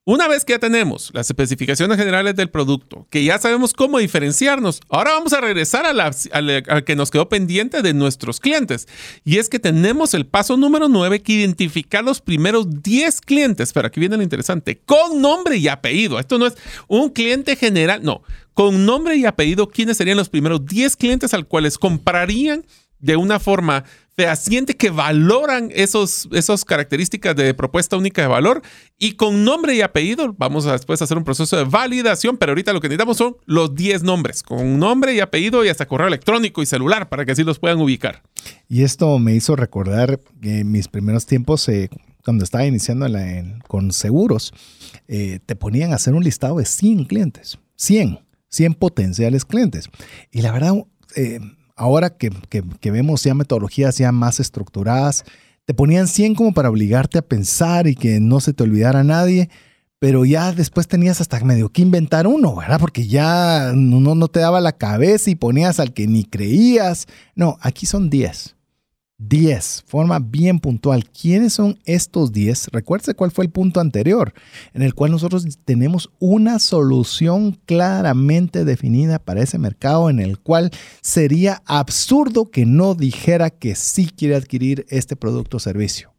Una vez que ya tenemos las especificaciones generales del producto, que ya sabemos cómo diferenciarnos, ahora vamos a regresar a la, que nos quedó pendiente de nuestros clientes. Y es que tenemos el paso número 9 que identificar los primeros 10 clientes, pero aquí viene lo interesante, con nombre y apellido. Esto no es un cliente general, no, con nombre y apellido, ¿quiénes serían los primeros 10 clientes al cuales comprarían de una forma fehaciente que valoran esos, esas características de propuesta única de valor y con nombre y apellido vamos a después hacer un proceso de validación, pero ahorita lo que necesitamos son los 10 nombres, con nombre y apellido y hasta correo electrónico y celular para que así los puedan ubicar. Y esto me hizo recordar que en mis primeros tiempos, eh, cuando estaba iniciando con seguros, eh, te ponían a hacer un listado de 100 clientes, 100, 100 potenciales clientes. Y la verdad... Eh, ahora que, vemos ya metodologías ya más estructuradas, te ponían 100 como para obligarte a pensar y que no se te olvidara nadie, pero ya después tenías hasta medio que inventar uno, ¿verdad? Porque ya no, no te daba la cabeza y ponías al que ni creías. No, aquí son 10. 10, forma bien puntual. ¿Quiénes son estos 10? Recuerde cuál fue el punto anterior, en el cual nosotros tenemos una solución claramente definida para ese mercado, en el cual sería absurdo que no dijera que sí quiere adquirir este producto o servicio.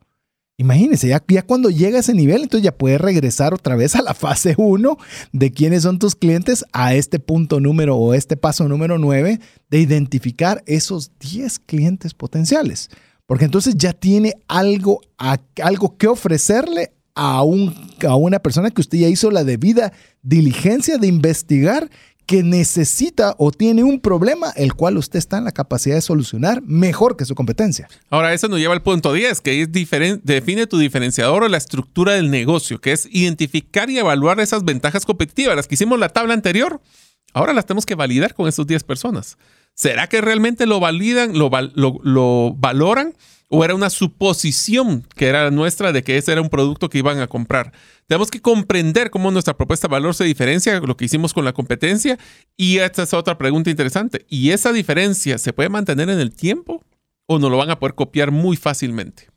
Imagínense, ya, cuando llega a ese nivel, entonces ya puedes regresar otra vez a la fase 1 de quiénes son tus clientes a este punto número o este paso número 9 de identificar esos 10 clientes potenciales. Porque entonces ya tiene algo, algo que ofrecerle a, un, a una persona que usted ya hizo la debida diligencia de investigar que necesita o tiene un problema el cual usted está en la capacidad de solucionar mejor que su competencia. Ahora, eso nos lleva al punto 10, que es define tu diferenciador o la estructura del negocio, que es identificar y evaluar esas ventajas competitivas, las que hicimos en la tabla anterior. Ahora las tenemos que validar con esas 10 personas. ¿Será que realmente lo validan, lo, lo valoran? ¿O era una suposición que era nuestra de que ese era un producto que iban a comprar? Tenemos que comprender cómo nuestra propuesta de valor se diferencia lo que hicimos con la competencia. Y esta es otra pregunta interesante. ¿Y esa diferencia se puede mantener en el tiempo o no lo van a poder copiar muy fácilmente?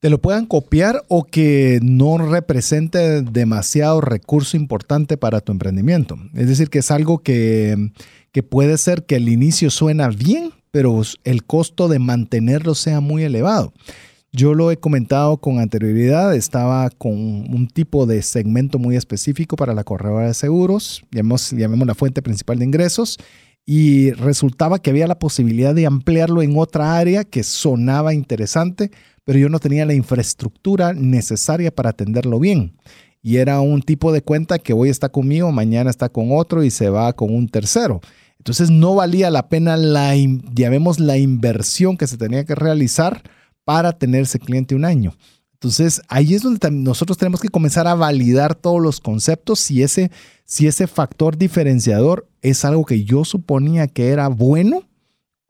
Te lo puedan copiar o que no represente demasiado recurso importante para tu emprendimiento. Es decir, que es algo que, que puede ser que al inicio suena bien, pero el costo de mantenerlo sea muy elevado. Yo lo he comentado con anterioridad, estaba con un tipo de segmento muy específico para la corredora de seguros, llamemos, la fuente principal de ingresos, y resultaba que había la posibilidad de ampliarlo en otra área que sonaba interesante, pero yo no tenía la infraestructura necesaria para atenderlo bien. Y era un tipo de cuenta que hoy está conmigo, mañana está con otro y se va con un tercero. Entonces no valía la pena la, llamemos la inversión que se tenía que realizar para tener ese cliente un año. Entonces, ahí es donde nosotros tenemos que comenzar a validar todos los conceptos si ese, si ese factor diferenciador es algo que yo suponía que era bueno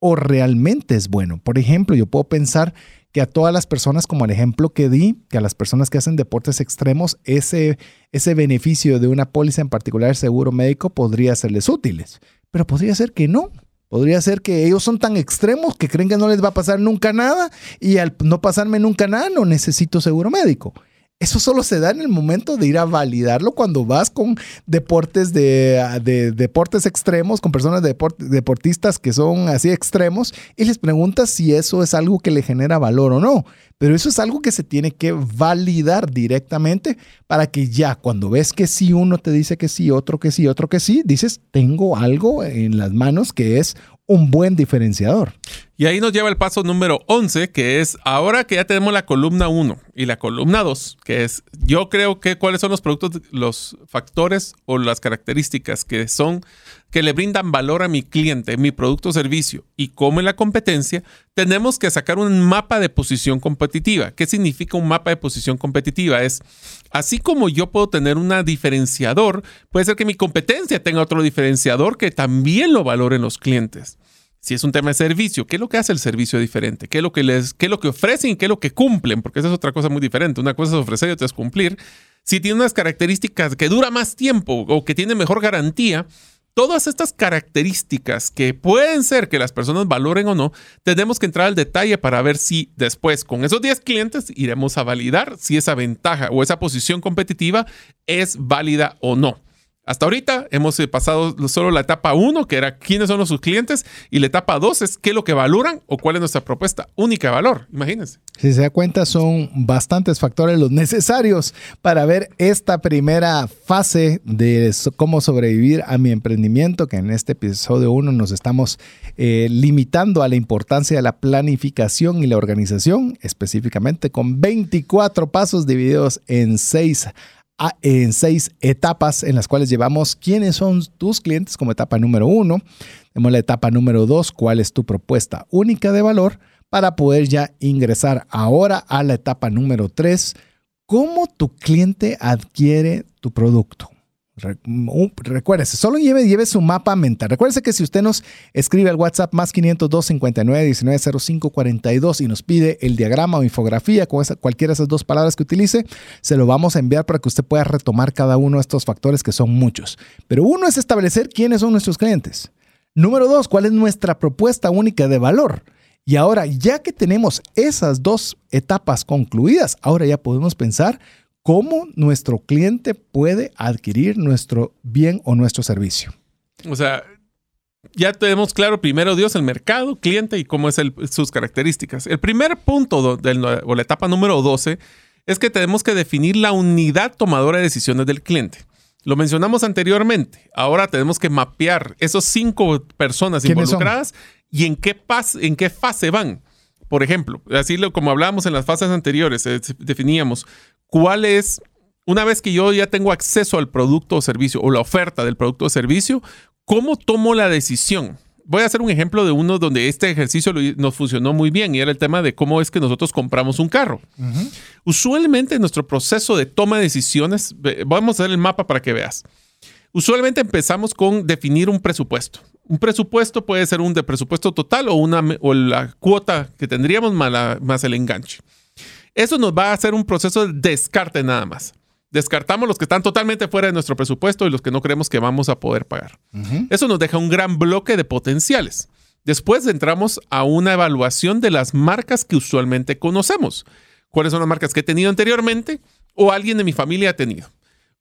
o realmente es bueno. Por ejemplo, yo puedo pensar que a todas las personas, como el ejemplo que di, que a las personas que hacen deportes extremos, ese, ese beneficio de una póliza en particular, seguro médico, podría serles útiles. Pero podría ser que no. Podría ser que ellos son tan extremos que creen que no les va a pasar nunca nada y al no pasarme nunca nada no necesito seguro médico. Eso solo se da en el momento de ir a validarlo cuando vas con deportes de, deportes extremos, con personas de deportistas que son así extremos y les preguntas si eso es algo que le genera valor o no. Pero eso es algo que se tiene que validar directamente para que ya cuando ves que sí, uno te dice que sí, otro que sí, otro que sí, dices, tengo algo en las manos que es un buen diferenciador. Y ahí nos lleva el paso número 11, que es ahora que ya tenemos la columna 1 y la columna 2, que es yo creo que cuáles son los productos, los factores o las características que son que le brindan valor a mi cliente, mi producto o servicio y como en la competencia, tenemos que sacar un mapa de posición competitiva. ¿Qué significa un mapa de posición competitiva? Es así como yo puedo tener un diferenciador, puede ser que mi competencia tenga otro diferenciador que también lo valoren los clientes. Si es un tema de servicio, ¿qué es lo que hace el servicio diferente? ¿Qué es lo que les, qué es lo que ofrecen y qué es lo que cumplen? Porque esa es otra cosa muy diferente. Una cosa es ofrecer y otra es cumplir. Si tiene unas características que dura más tiempo o que tiene mejor garantía, todas estas características que pueden ser que las personas valoren o no, tenemos que entrar al detalle para ver si después con esos 10 clientes iremos a validar si esa ventaja o esa posición competitiva es válida o no. Hasta ahorita hemos eh, pasado solo la etapa 1, que era quiénes son sus clientes, y la etapa 2 es qué es lo que valoran o cuál es nuestra propuesta única de valor. Imagínense. Si se da cuenta, son bastantes factores los necesarios para ver esta primera fase de cómo sobrevivir a mi emprendimiento, que en este episodio 1 nos estamos eh, limitando a la importancia de la planificación y la organización, específicamente con 24 pasos divididos en 6 en seis etapas en las cuales llevamos quiénes son tus clientes como etapa número uno. Tenemos la etapa número dos, cuál es tu propuesta única de valor para poder ya ingresar ahora a la etapa número tres, cómo tu cliente adquiere tu producto. Recuérdese, solo lleve, lleve su mapa mental. Recuérdese que si usted nos escribe al WhatsApp más 502 59 19 05 42 y nos pide el diagrama o infografía con cualquiera de esas dos palabras que utilice, se lo vamos a enviar para que usted pueda retomar cada uno de estos factores que son muchos. Pero uno es establecer quiénes son nuestros clientes. Número dos, cuál es nuestra propuesta única de valor. Y ahora, ya que tenemos esas dos etapas concluidas, ahora ya podemos pensar cómo nuestro cliente puede adquirir nuestro bien o nuestro servicio. O sea, ya tenemos claro primero Dios, el mercado, cliente y cómo es sus características. El primer punto o la etapa número 12 es que tenemos que definir la unidad tomadora de decisiones del cliente. Lo mencionamos anteriormente. Ahora tenemos que mapear esos cinco personas involucradas y en qué, en qué fase van. Por ejemplo, así como hablábamos en las fases anteriores, eh, definíamos cuál es, una vez que yo ya tengo acceso al producto o servicio o la oferta del producto o servicio, ¿cómo tomo la decisión? Voy a hacer un ejemplo de uno donde este ejercicio nos funcionó muy bien y era el tema de cómo es que nosotros compramos un carro. Usualmente nuestro proceso de toma de decisiones, vamos a ver el mapa para que veas. Usualmente empezamos con definir un presupuesto. Un presupuesto puede ser un de presupuesto total o, una, o la cuota que tendríamos más el enganche. Eso nos va a hacer un proceso de descarte nada más. Descartamos los que están totalmente fuera de nuestro presupuesto y los que no creemos que vamos a poder pagar. Eso nos deja un gran bloque de potenciales. Después entramos a una evaluación de las marcas que usualmente conocemos. ¿Cuáles son las marcas que he tenido anteriormente o alguien de mi familia ha tenido?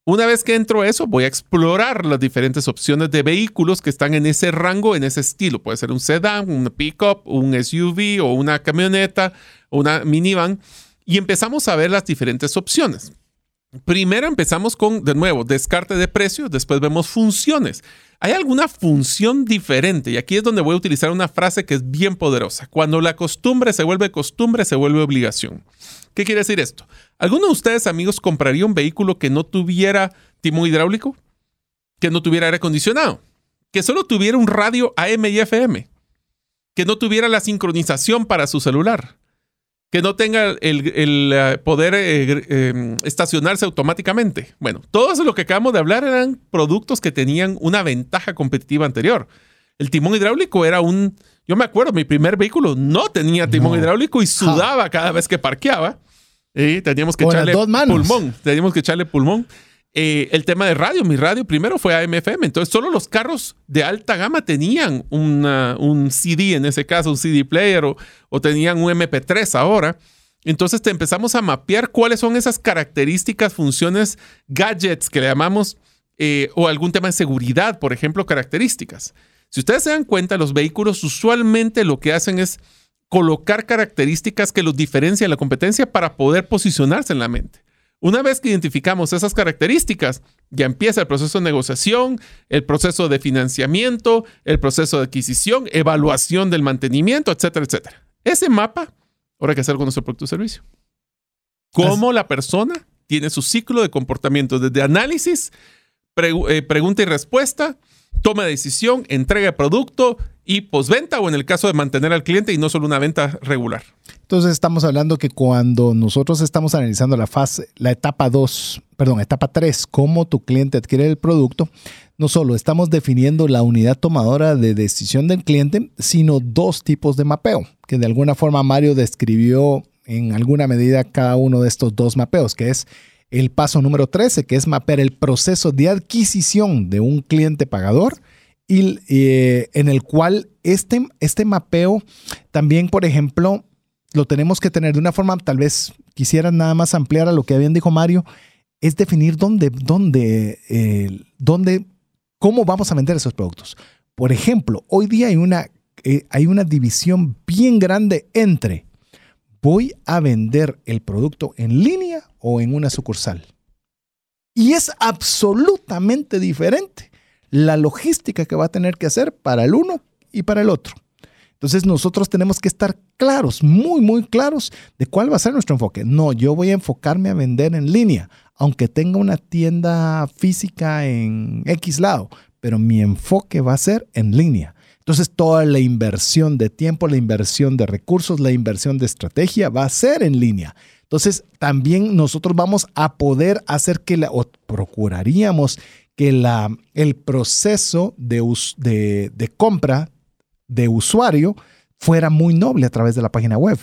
Una vez que entro a eso, voy a explorar las diferentes opciones de vehículos que están en ese rango, en ese estilo. Puede ser un sedán, un pickup, un SUV o una camioneta una minivan y empezamos a ver las diferentes opciones. Primero empezamos con, de nuevo, descarte de precios, después vemos funciones. ¿Hay alguna función diferente? Y aquí es donde voy a utilizar una frase que es bien poderosa. Cuando la costumbre se vuelve costumbre, se vuelve obligación. ¿Qué quiere decir esto? ¿Alguno de ustedes, amigos, compraría un vehículo que no tuviera timón hidráulico? ¿Que no tuviera aire acondicionado? ¿Que solo tuviera un radio AM y FM? ¿Que no tuviera la sincronización para su celular? que no tenga el, eh, poder eh, em, estacionarse automáticamente. Bueno, todo eso lo que acabamos de hablar eran productos que tenían una ventaja competitiva anterior. El timón hidráulico era un... Yo me acuerdo, mi primer vehículo no tenía timón hidráulico y sudaba cada vez que parqueaba. Y teníamos que echarle pulmón. Teníamos que echarle pulmón. Eh, el tema de radio, mi radio primero fue AMFM, entonces solo los carros de alta gama tenían un CD, en ese caso un CD player o, tenían un MP3 ahora. Entonces te empezamos a mapear cuáles son esas características, funciones, gadgets que le llamamos, eh, o algún tema de seguridad, por ejemplo, características. Si ustedes se dan cuenta, los vehículos usualmente lo que hacen es colocar características que los diferencian de la competencia para poder posicionarse en la mente. Una vez que identificamos esas características, ya empieza el proceso de negociación, el proceso de financiamiento, el proceso de adquisición, evaluación del mantenimiento, etcétera, etcétera. Ese mapa, ahora hay que hacer con nuestro producto o servicio. Cómo la persona tiene su ciclo de comportamiento desde análisis, eh, pregunta y respuesta, toma de decisión, entrega de producto y postventa o en el caso de mantener al cliente y no solo una venta regular. Entonces estamos hablando que cuando nosotros estamos analizando la fase, la etapa 2, perdón, etapa 3, cómo tu cliente adquiere el producto, no solo estamos definiendo la unidad tomadora de decisión del cliente, sino dos tipos de mapeo, que de alguna forma Mario describió en alguna medida cada uno de estos dos mapeos, que es el paso número 13, que es mapear el proceso de adquisición de un cliente pagador y eh, en el cual este, este mapeo también, por ejemplo, lo tenemos que tener de una forma, tal vez quisiera nada más ampliar a lo que habían dijo Mario, es definir dónde, dónde, eh, dónde, cómo vamos a vender esos productos. Por ejemplo, hoy día hay una, eh, hay una división bien grande entre voy a vender el producto en línea o en una sucursal. Y es absolutamente diferente la logística que va a tener que hacer para el uno y para el otro. Entonces nosotros tenemos que estar claros, muy, muy claros de cuál va a ser nuestro enfoque. No, yo voy a enfocarme a vender en línea, aunque tenga una tienda física en X lado, pero mi enfoque va a ser en línea. Entonces toda la inversión de tiempo, la inversión de recursos, la inversión de estrategia va a ser en línea. Entonces también nosotros vamos a poder hacer que la, o procuraríamos que la, el proceso de, de, de compra de usuario fuera muy noble a través de la página web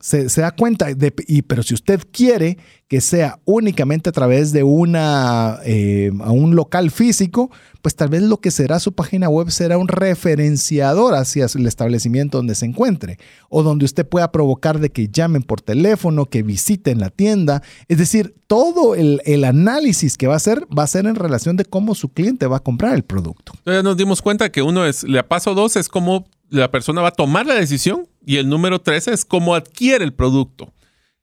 se, da cuenta, de, y, pero si usted quiere que sea únicamente a través de una, eh, un local físico, pues tal vez lo que será su página web será un referenciador hacia el establecimiento donde se encuentre o donde usted pueda provocar de que llamen por teléfono, que visiten la tienda. Es decir, todo el, análisis que va a hacer va a ser en relación de cómo su cliente va a comprar el producto. Entonces nos dimos cuenta que uno es, la paso dos es cómo la persona va a tomar la decisión y el número 13 es cómo adquiere el producto.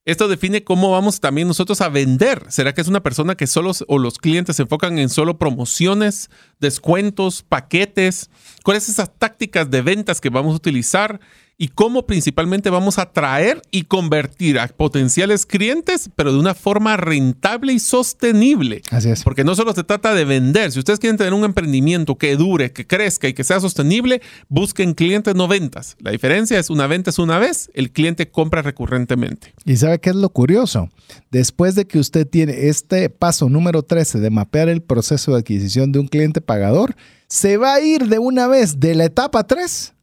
Esto define cómo vamos también nosotros a vender. ¿Será que es una persona que solo o los clientes se enfocan en solo promociones, descuentos, paquetes? ¿Cuáles son esas tácticas de ventas que vamos a utilizar? Y cómo principalmente vamos a atraer y convertir a potenciales clientes, pero de una forma rentable y sostenible. Así es. Porque no solo se trata de vender. Si ustedes quieren tener un emprendimiento que dure, que crezca y que sea sostenible, busquen clientes no ventas. La diferencia es una venta es una vez, el cliente compra recurrentemente. ¿Y sabe qué es lo curioso? Después de que usted tiene este paso número 13 de mapear el proceso de adquisición de un cliente pagador, se va a ir de una vez de la etapa 3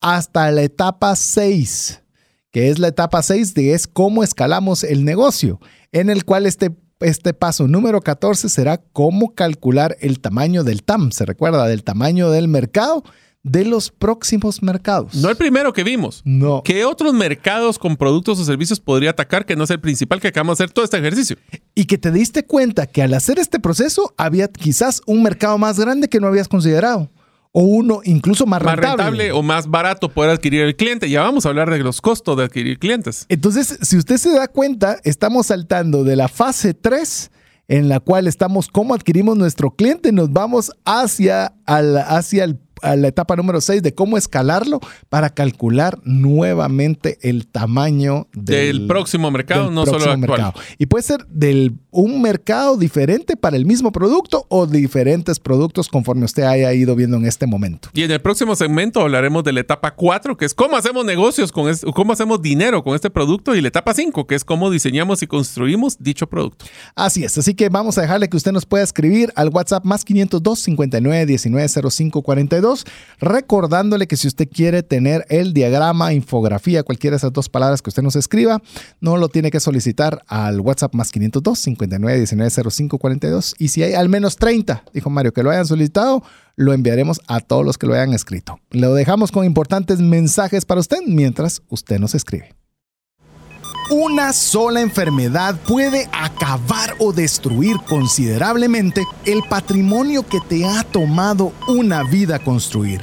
hasta la etapa 6, que es la etapa 6 de es cómo escalamos el negocio, en el cual este, este paso número 14 será cómo calcular el tamaño del TAM, se recuerda, del tamaño del mercado de los próximos mercados. No el primero que vimos. No. ¿Qué otros mercados con productos o servicios podría atacar que no es el principal que acabamos de hacer todo este ejercicio? Y que te diste cuenta que al hacer este proceso había quizás un mercado más grande que no habías considerado o uno incluso más rentable. Más rentable o más barato poder adquirir el cliente. Ya vamos a hablar de los costos de adquirir clientes. Entonces, si usted se da cuenta, estamos saltando de la fase 3 en la cual estamos cómo adquirimos nuestro cliente, nos vamos hacia, al, hacia el a la etapa número 6 de cómo escalarlo para calcular nuevamente el tamaño del, próximo mercado, no solo actual. Mercado. Y puede ser de un mercado diferente para el mismo producto o diferentes productos conforme usted haya ido viendo en este momento. Y en el próximo segmento hablaremos de la etapa 4, que es cómo hacemos negocios con este, cómo hacemos dinero con este producto y la etapa 5, que es cómo diseñamos y construimos dicho producto. Así es, así que vamos a dejarle que usted nos pueda escribir al WhatsApp más 502 59 19 05 42 recordándole que si usted quiere tener el diagrama, infografía, cualquiera de esas dos palabras que usted nos escriba, no lo tiene que solicitar al WhatsApp más 502 59 19 05 42 y si hay al menos 30, dijo Mario, que lo hayan solicitado, lo enviaremos a todos los que lo hayan escrito. Lo dejamos con importantes mensajes para usted mientras usted nos escribe. Una sola enfermedad puede acabar o destruir considerablemente el patrimonio que te ha tomado una vida construir.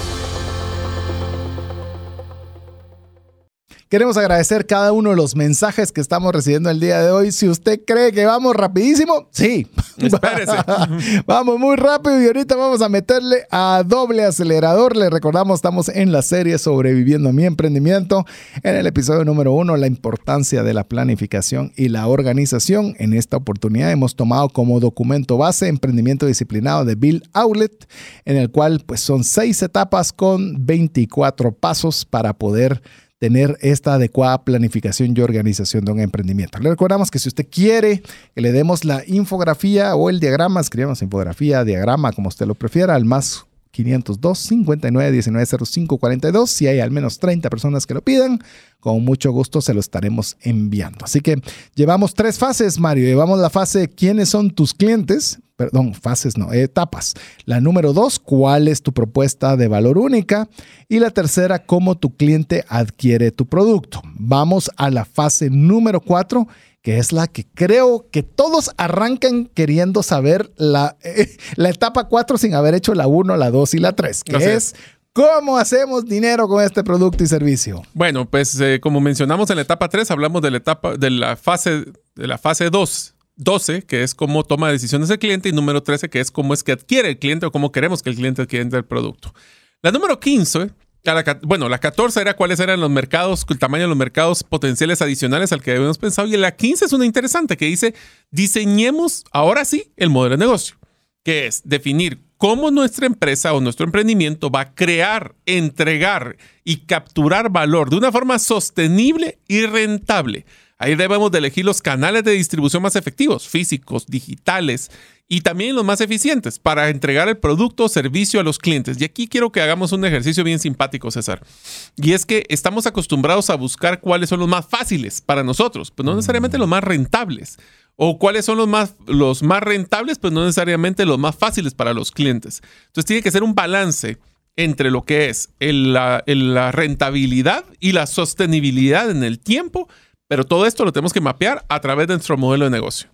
Queremos agradecer cada uno de los mensajes que estamos recibiendo el día de hoy. Si usted cree que vamos rapidísimo, sí. Espérese. vamos muy rápido y ahorita vamos a meterle a doble acelerador. Le recordamos, estamos en la serie Sobreviviendo a mi emprendimiento. En el episodio número uno, la importancia de la planificación y la organización. En esta oportunidad hemos tomado como documento base Emprendimiento Disciplinado de Bill Outlet, en el cual pues son seis etapas con 24 pasos para poder tener esta adecuada planificación y organización de un emprendimiento. Le recordamos que si usted quiere que le demos la infografía o el diagrama, escribamos infografía, diagrama, como usted lo prefiera, al más 502 59 19 05 42. Si hay al menos 30 personas que lo pidan, con mucho gusto se lo estaremos enviando. Así que llevamos tres fases, Mario. Llevamos la fase quiénes son tus clientes, perdón, fases no, etapas. La número dos, cuál es tu propuesta de valor única. Y la tercera, cómo tu cliente adquiere tu producto. Vamos a la fase número cuatro, que es la que creo que todos arrancan queriendo saber la, la etapa cuatro sin haber hecho la uno, la dos y la tres, que Así es, cómo hacemos dinero con este producto y servicio. Bueno, pues eh, como mencionamos en la etapa 3, hablamos de la etapa de la fase de la fase 2. 12, que es cómo toma decisiones el cliente, y número 13, que es cómo es que adquiere el cliente o cómo queremos que el cliente adquiera el producto. La número 15, a bueno, la 14 era cuáles eran los mercados, el tamaño de los mercados potenciales adicionales al que habíamos pensado, y la 15 es una interesante que dice, diseñemos ahora sí el modelo de negocio, que es definir cómo nuestra empresa o nuestro emprendimiento va a crear, entregar y capturar valor de una forma sostenible y rentable. Ahí debemos de elegir los canales de distribución más efectivos, físicos, digitales y también los más eficientes para entregar el producto o servicio a los clientes. Y aquí quiero que hagamos un ejercicio bien simpático, César. Y es que estamos acostumbrados a buscar cuáles son los más fáciles para nosotros, pues no necesariamente los más rentables. O cuáles son los más, los más rentables, pues no necesariamente los más fáciles para los clientes. Entonces tiene que ser un balance entre lo que es el- la, rentabilidad y la sostenibilidad en el tiempo, pero todo esto lo tenemos que mapear a través de nuestro modelo de negocio.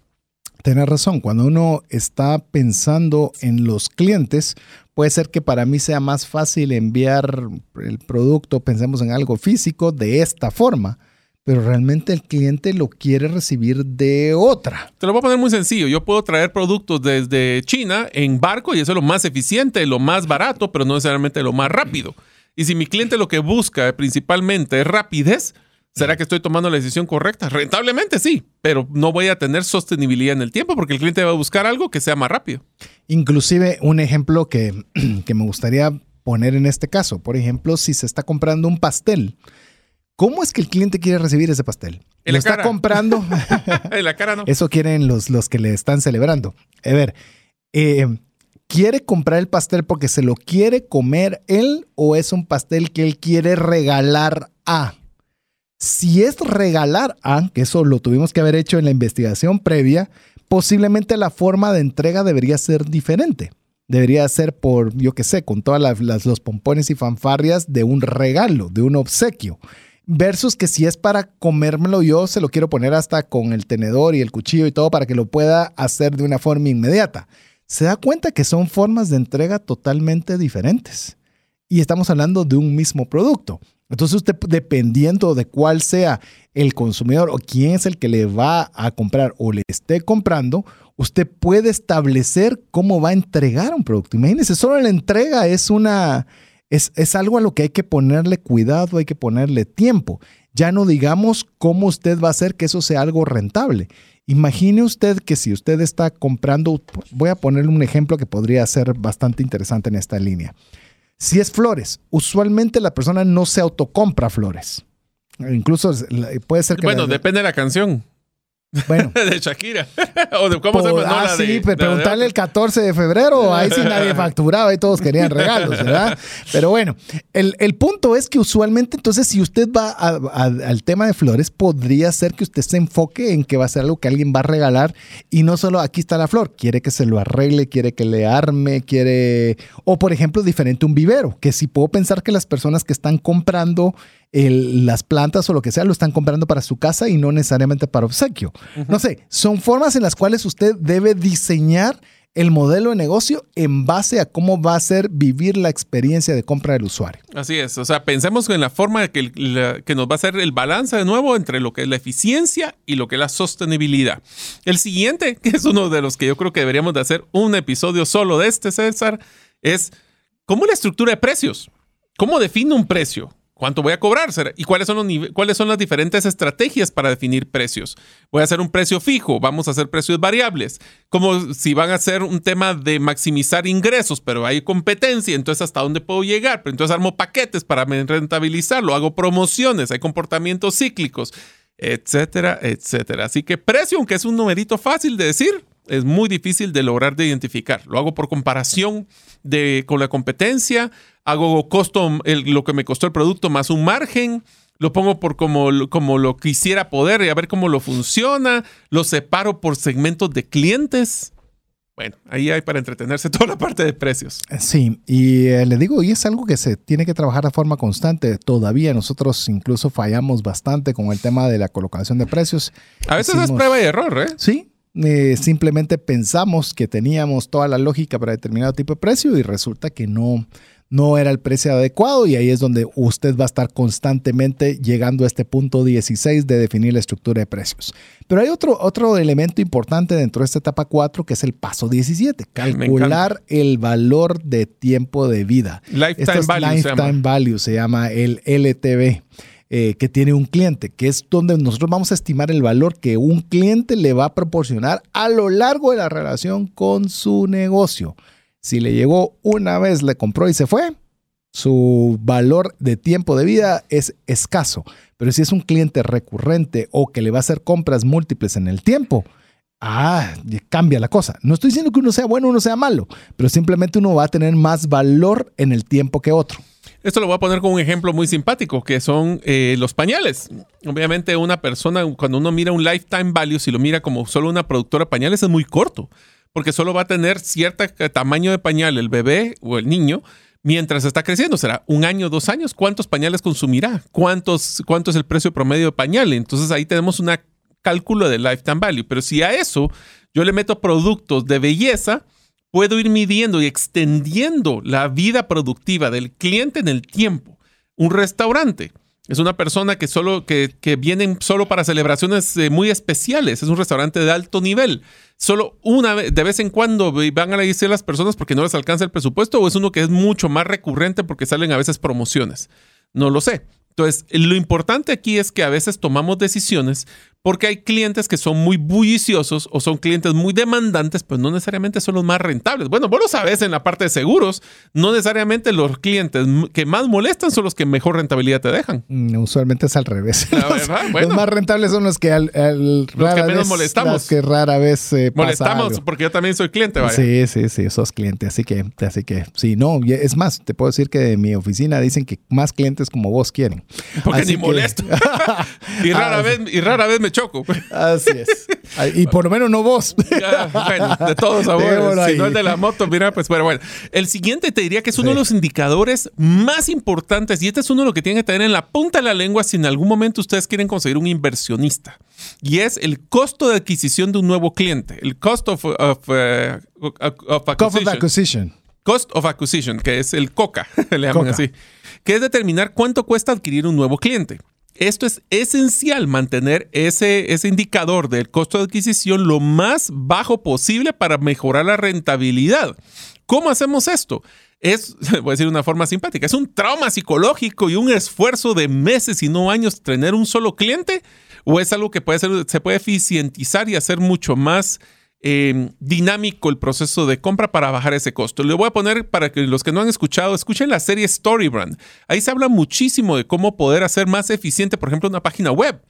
Tienes razón, cuando uno está pensando en los clientes, puede ser que para mí sea más fácil enviar el producto, pensemos en algo físico, de esta forma, pero realmente el cliente lo quiere recibir de otra. Te lo voy a poner muy sencillo. Yo puedo traer productos desde China en barco y eso es lo más eficiente, lo más barato, pero no necesariamente lo más rápido. Y si mi cliente lo que busca principalmente es rapidez, ¿será que estoy tomando la decisión correcta? Rentablemente sí, pero no voy a tener sostenibilidad en el tiempo porque el cliente va a buscar algo que sea más rápido. Inclusive un ejemplo que, que me gustaría poner en este caso, por ejemplo, si se está comprando un pastel, ¿cómo es que el cliente quiere recibir ese pastel? En Lo la está cara. comprando. en la cara no. Eso quieren los, los que le están celebrando. A ver, eh, ¿quiere comprar el pastel porque se lo quiere comer él o es un pastel que él quiere regalar a? Si es regalar a, que eso lo tuvimos que haber hecho en la investigación previa, posiblemente la forma de entrega debería ser diferente. Debería ser por, yo qué sé, con todas las- los pompones y fanfarrias de un regalo, de un obsequio. Versus que si es para comérmelo yo, se lo quiero poner hasta con el tenedor y el cuchillo y todo para que lo pueda hacer de una forma inmediata. Se da cuenta que son formas de entrega totalmente diferentes. Y estamos hablando de un mismo producto. Entonces usted, dependiendo de cuál sea el consumidor o quién es el que le va a comprar o le esté comprando, usted puede establecer cómo va a entregar un producto. Imagínese, solo la entrega es una, es, es algo a lo que hay que ponerle cuidado, hay que ponerle tiempo. Ya no digamos cómo usted va a hacer que eso sea algo rentable. Imagine usted que si usted está comprando, voy a ponerle un ejemplo que podría ser bastante interesante en esta línea. Si es flores, usualmente la persona no se autocompra flores. Incluso puede ser que... Bueno, depende de la canción. Bueno. de Shakira. o de cómo se. Ah, sí, pero preguntarle el 14 de febrero, ahí sí nadie facturaba y todos querían regalos, ¿verdad? Pero bueno, el, punto es que usualmente, entonces, si usted va al tema de flores, podría ser que usted se enfoque en que va a ser algo que alguien va a regalar y no solo aquí está la flor, quiere que se lo arregle, quiere que le arme, quiere. O por ejemplo, diferente un vivero, que si puedo pensar que las personas que están comprando las plantas o lo que sea lo están comprando para su casa y no necesariamente para obsequio. No sé, son formas en las cuales usted debe diseñar el modelo de negocio en base a cómo va a ser vivir la experiencia de compra del usuario. Así es, o sea, pensemos en la forma que, que nos va a hacer el balance de nuevo entre lo que es la eficiencia y lo que es la sostenibilidad. El siguiente, que es uno de los que yo creo que deberíamos de hacer un episodio solo de este, César, es cómo la estructura de precios. ¿Cómo define un precio? ¿Cuánto voy a cobrar? ¿Y cuáles son, cuáles son las diferentes estrategias para definir precios? ¿Voy a hacer un precio fijo? ¿Vamos a hacer precios variables? Como si van a ser un tema de maximizar ingresos, pero hay competencia, entonces ¿hasta dónde puedo llegar? Pero entonces armo paquetes para rentabilizarlo, hago promociones, hay comportamientos cíclicos, etcétera, etcétera. Así que precio, aunque es un numerito fácil de decir, es muy difícil de lograr de identificar. Lo hago por comparación de, con la competencia, hago costo, lo que me costó el producto más un margen, lo pongo por como, como lo quisiera poder y a ver cómo lo funciona, lo separo por segmentos de clientes. Bueno, ahí hay para entretenerse toda la parte de precios. Sí, y eh, le digo, y es algo que se tiene que trabajar de forma constante. Todavía nosotros incluso fallamos bastante con el tema de la colocación de precios. A veces es prueba y error, ¿eh? Sí, eh, simplemente pensamos que teníamos toda la lógica para determinado tipo de precio y resulta que no, no era el precio adecuado y ahí es donde usted va a estar constantemente llegando a este punto 16 de definir la estructura de precios. Pero hay otro, otro elemento importante dentro de esta etapa 4 que es el paso 17, calcular el valor de tiempo de vida. Lifetime, value, lifetime value se llama el LTV. Eh, que tiene un cliente, que es donde nosotros vamos a estimar el valor que un cliente le va a proporcionar a lo largo de la relación con su negocio. Si le llegó una vez, le compró y se fue, su valor de tiempo de vida es escaso. Pero si es un cliente recurrente o que le va a hacer compras múltiples en el tiempo, ah, cambia la cosa. No estoy diciendo que uno sea bueno o uno sea malo, pero simplemente uno va a tener más valor en el tiempo que otro. Esto lo voy a poner con un ejemplo muy simpático, que son eh, los pañales. Obviamente una persona, cuando uno mira un lifetime value, si lo mira como solo una productora de pañales, es muy corto, porque solo va a tener cierto tamaño de pañal el bebé o el niño mientras está creciendo. Será un año, dos años. ¿Cuántos pañales consumirá? ¿Cuántos, ¿Cuánto es el precio promedio de pañal? Entonces ahí tenemos un cálculo de lifetime value. Pero si a eso yo le meto productos de belleza, puedo ir midiendo y extendiendo la vida productiva del cliente en el tiempo. Un restaurante es una persona que solo que, que vienen solo para celebraciones eh, muy especiales. Es un restaurante de alto nivel. Solo una vez, de vez en cuando van a decir las personas porque no les alcanza el presupuesto o es uno que es mucho más recurrente porque salen a veces promociones. No lo sé. Entonces, lo importante aquí es que a veces tomamos decisiones porque hay clientes que son muy bulliciosos o son clientes muy demandantes, pues no necesariamente son los más rentables. Bueno, vos lo sabes en la parte de seguros, no necesariamente los clientes que más molestan son los que mejor rentabilidad te dejan. Mm, usualmente es al revés. Los, más rentables son los que al, los que menos molestamos. que rara vez molestamos porque yo también soy cliente. Vaya. Sí, sí, sí, sos cliente, así que, así que, sí, no, es más, te puedo decir que de mi oficina dicen que más clientes como vos quieren. Porque ni molesto. y rara ah, vez, y rara vez me choco. Así es. Y por lo menos no vos. bueno, de todos sabores. Si no el de la moto, mira, pues pero bueno. El siguiente te diría que es uno de los indicadores más importantes y este es uno de los que tienen que tener en la punta de la lengua si en algún momento ustedes quieren conseguir un inversionista. Y es el costo de adquisición de un nuevo cliente. El cost of, of, uh, acquisition. Cost of acquisition, que es el COCA, le llaman así. Que es determinar cuánto cuesta adquirir un nuevo cliente. Esto es esencial, mantener ese, ese indicador del costo de adquisición lo más bajo posible para mejorar la rentabilidad. ¿Cómo hacemos esto? Es, voy a decir de una forma simpática, es un trauma psicológico y un esfuerzo de meses y no años tener un solo cliente, o es algo que puede ser, se puede eficientizar y hacer mucho más eh, dinámico el proceso de compra para bajar ese costo. Le voy a poner para que los que no han escuchado, escuchen la serie Storybrand. Ahí se habla muchísimo de cómo poder hacer más eficiente, por ejemplo, una página web.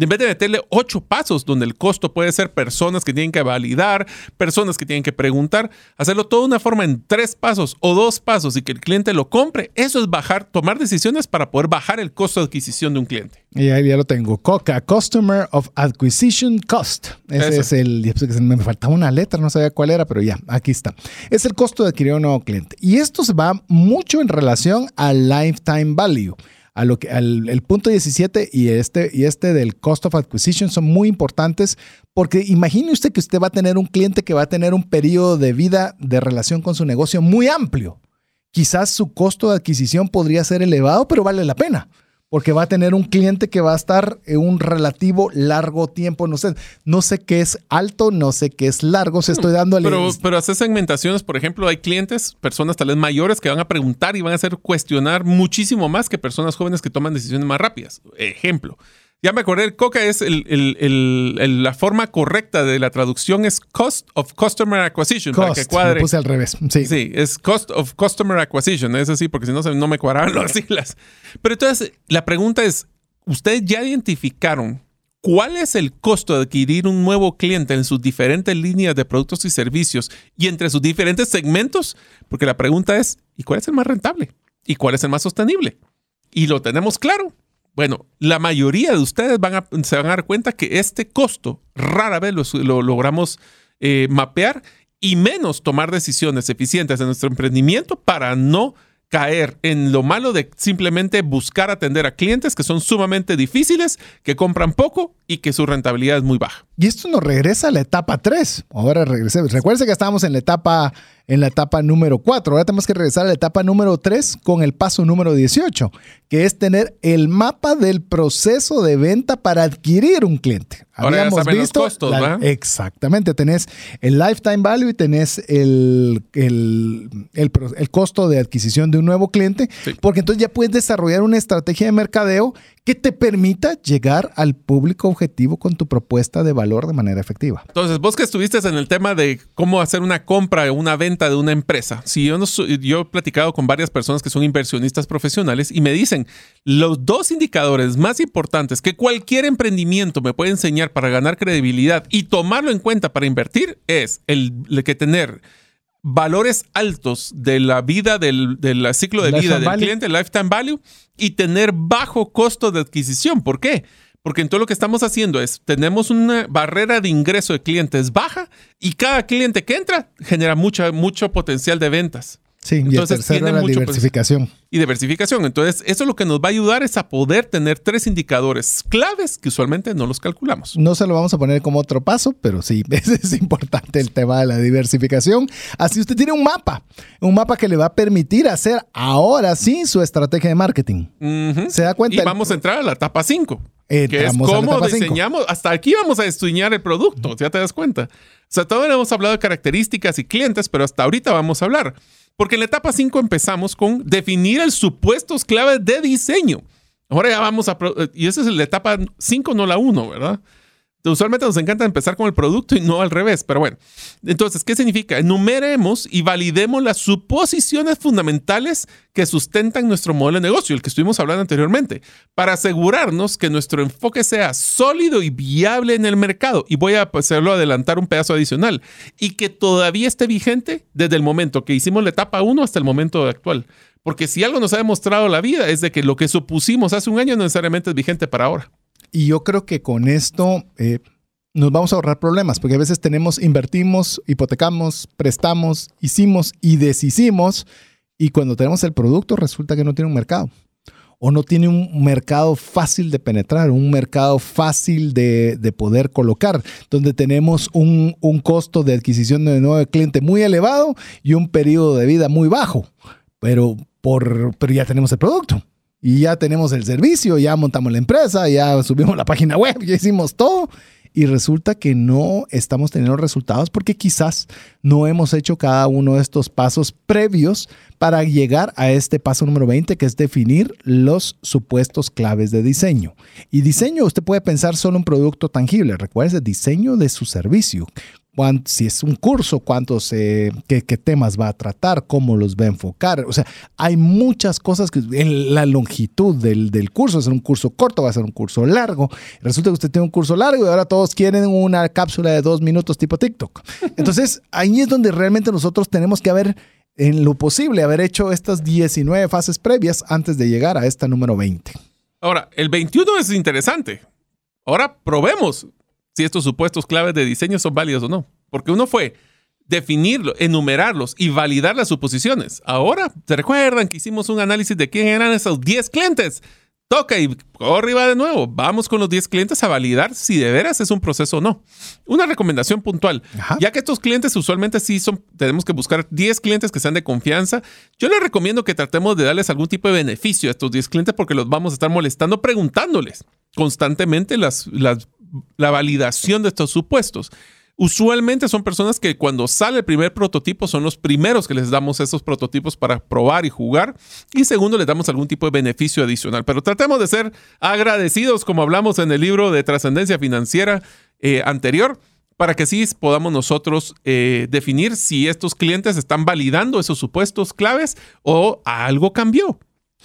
En vez de meterle ocho pasos donde el costo puede ser personas que tienen que validar, personas que tienen que preguntar, hacerlo todo de una forma en tres pasos o dos pasos y que el cliente lo compre. Eso es bajar, tomar decisiones para poder bajar el costo de adquisición de un cliente. Y ahí ya lo tengo. COCA, Customer of Acquisition Cost. Ese es el, me faltaba una letra, no sabía cuál era, pero ya, aquí está. Es el costo de adquirir un nuevo cliente. Y esto se va mucho en relación al lifetime value. A lo que, al el punto 17 y este, y este del cost of acquisition son muy importantes porque imagine usted que usted va a tener un cliente que va a tener un periodo de vida de relación con su negocio muy amplio. Quizás su costo de adquisición podría ser elevado, pero vale la pena porque va a tener un cliente que va a estar en un relativo largo tiempo. No sé, no sé qué es alto, no sé qué es largo. Se estoy dando Pero, pero hacer segmentaciones, por ejemplo, hay clientes, personas tal vez mayores que van a preguntar y van a hacer cuestionar muchísimo más que personas jóvenes que toman decisiones más rápidas. Ejemplo. Ya me acordé, el COCA es el, la forma correcta de la traducción es Cost of Customer Acquisition. para que cuadre. puse al revés. Sí. sí, es Cost of Customer Acquisition. Es así, porque si no, no me cuadraron las siglas. Pero entonces, la pregunta es, ¿ustedes ya identificaron cuál es el costo de adquirir un nuevo cliente en sus diferentes líneas de productos y servicios y entre sus diferentes segmentos? Porque la pregunta es, ¿y cuál es el más rentable? ¿Y cuál es el más sostenible? Y lo tenemos claro. Bueno, la mayoría de ustedes van a, se van a dar cuenta que este costo rara vez lo, logramos eh, mapear y menos tomar decisiones eficientes en nuestro emprendimiento para no caer en lo malo de simplemente buscar atender a clientes que son sumamente difíciles, que compran poco y que su rentabilidad es muy baja. Y esto nos regresa a la etapa 3. Ahora regresemos. Recuerden que estábamos en la etapa en la etapa número 4. Ahora tenemos que regresar a la etapa número 3 con el paso número 18, que es tener el mapa del proceso de venta para adquirir un cliente. Habíamos visto los costos, Exactamente, tenés el lifetime value y tenés el, el, el, costo de adquisición de un nuevo cliente, porque entonces ya puedes desarrollar una estrategia de mercadeo que te permita llegar al público objetivo con tu propuesta de valor de manera efectiva. Entonces, vos que estuviste en el tema de cómo hacer una compra o una venta de una empresa, si yo, yo he platicado con varias personas que son inversionistas profesionales y me dicen, los dos indicadores más importantes que cualquier emprendimiento me puede enseñar para ganar credibilidad y tomarlo en cuenta para invertir es el, que tener valores altos de la vida del, ciclo de vida del cliente, lifetime value, y tener bajo costo de adquisición. ¿Por qué? Porque en todo lo que estamos haciendo es, tenemos una barrera de ingreso de clientes baja y cada cliente que entra genera mucha, mucho potencial de ventas. Sí, Entonces, y tiene la diversificación. y diversificación. Entonces, eso lo que nos va a ayudar es a poder tener tres indicadores claves que usualmente no los calculamos. No se lo vamos a poner como otro paso, pero sí, es importante el tema de la diversificación. Así usted tiene un mapa, un mapa que le va a permitir hacer ahora sí su estrategia de marketing. ¿Se da cuenta? Y vamos a entrar a la etapa 5. Que es cómo diseñamos, hasta aquí vamos a estudiar el producto, ya te das cuenta. O sea, todavía hemos hablado de características y clientes, pero hasta ahorita vamos a hablar. Porque en la etapa 5 empezamos con definir el supuestos claves de diseño. Ahora ya vamos a... Y esa es la etapa 5, no la 1, ¿verdad? Usualmente nos encanta empezar con el producto y no al revés, pero bueno. Entonces, ¿qué significa? Enumeremos y validemos las suposiciones fundamentales que sustentan nuestro modelo de negocio, el que estuvimos hablando anteriormente, para asegurarnos que nuestro enfoque sea sólido y viable en el mercado. Y voy a hacerlo adelantar un pedazo adicional. Y que todavía esté vigente desde el momento que hicimos la etapa 1 hasta el momento actual. Porque si algo nos ha demostrado la vida es de que lo que supusimos hace un año no necesariamente es vigente para ahora. Y yo creo que con esto eh, nos vamos a ahorrar problemas, porque a veces tenemos, invertimos, hipotecamos, prestamos, hicimos y deshicimos, y cuando tenemos el producto resulta que no tiene un mercado. O no tiene un mercado fácil de penetrar, un mercado fácil de, poder colocar, donde tenemos un, un costo de adquisición de nuevo cliente muy elevado y un periodo de vida muy bajo. Pero, por, pero ya tenemos el producto y ya tenemos el servicio, ya montamos la empresa, ya subimos la página web, ya hicimos todo y resulta que no estamos teniendo resultados porque quizás no hemos hecho cada uno de estos pasos previos para llegar a este paso número 20, que es definir los supuestos claves de diseño. Y diseño, usted puede pensar solo un producto tangible. Recuerde, diseño de su servicio si es un curso, cuántos, eh, qué, temas va a tratar, cómo los va a enfocar. O sea, hay muchas cosas que en la longitud del, del curso, va a ser un curso corto, va a ser un curso largo. Resulta que usted tiene un curso largo y ahora todos quieren una cápsula de dos minutos tipo TikTok. Entonces, ahí es donde realmente nosotros tenemos que haber, en lo posible, haber hecho estas 19 fases previas antes de llegar a esta número 20. Ahora, el 21 es interesante. Ahora probemos si estos supuestos claves de diseño son válidos o no. Porque uno fue definirlo, enumerarlos y validar las suposiciones. Ahora, ¿se recuerdan que hicimos un análisis de quién eran esos 10 clientes? Toca y arriba de nuevo. Vamos con los 10 clientes a validar si de veras es un proceso o no. Una recomendación puntual. Ya que estos clientes usualmente sí son, tenemos que buscar 10 clientes que sean de confianza. Yo les recomiendo que tratemos de darles algún tipo de beneficio a estos 10 clientes porque los vamos a estar molestando preguntándoles constantemente las, las la validación de estos supuestos. Usualmente son personas que cuando sale el primer prototipo son los primeros que les damos esos prototipos para probar y jugar. Y segundo, les damos algún tipo de beneficio adicional. Pero tratemos de ser agradecidos, como hablamos en el libro de trascendencia financiera eh, anterior, para que sí podamos nosotros eh, definir si estos clientes están validando esos supuestos claves o algo cambió.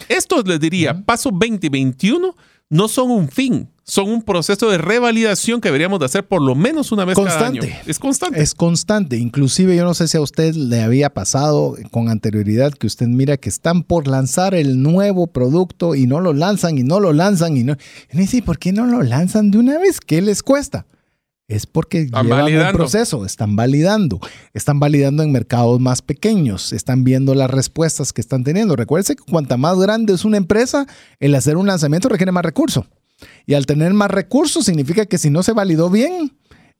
Esto les diría, paso 2021 no son un fin, son un proceso de revalidación que deberíamos de hacer por lo menos una vez cada año. Es constante. Es constante. Inclusive yo no sé si a usted le había pasado con anterioridad que usted mira que están por lanzar el nuevo producto y no lo lanzan y no lo lanzan y no. Y dice, ¿por qué no lo lanzan de una vez? ¿Qué les cuesta? Es porque llevan un proceso, están validando, están validando en mercados más pequeños, están viendo las respuestas que están teniendo. Recuerde que cuanta más grande es una empresa, el hacer un lanzamiento requiere más recursos. Y al tener más recursos significa que si no se validó bien,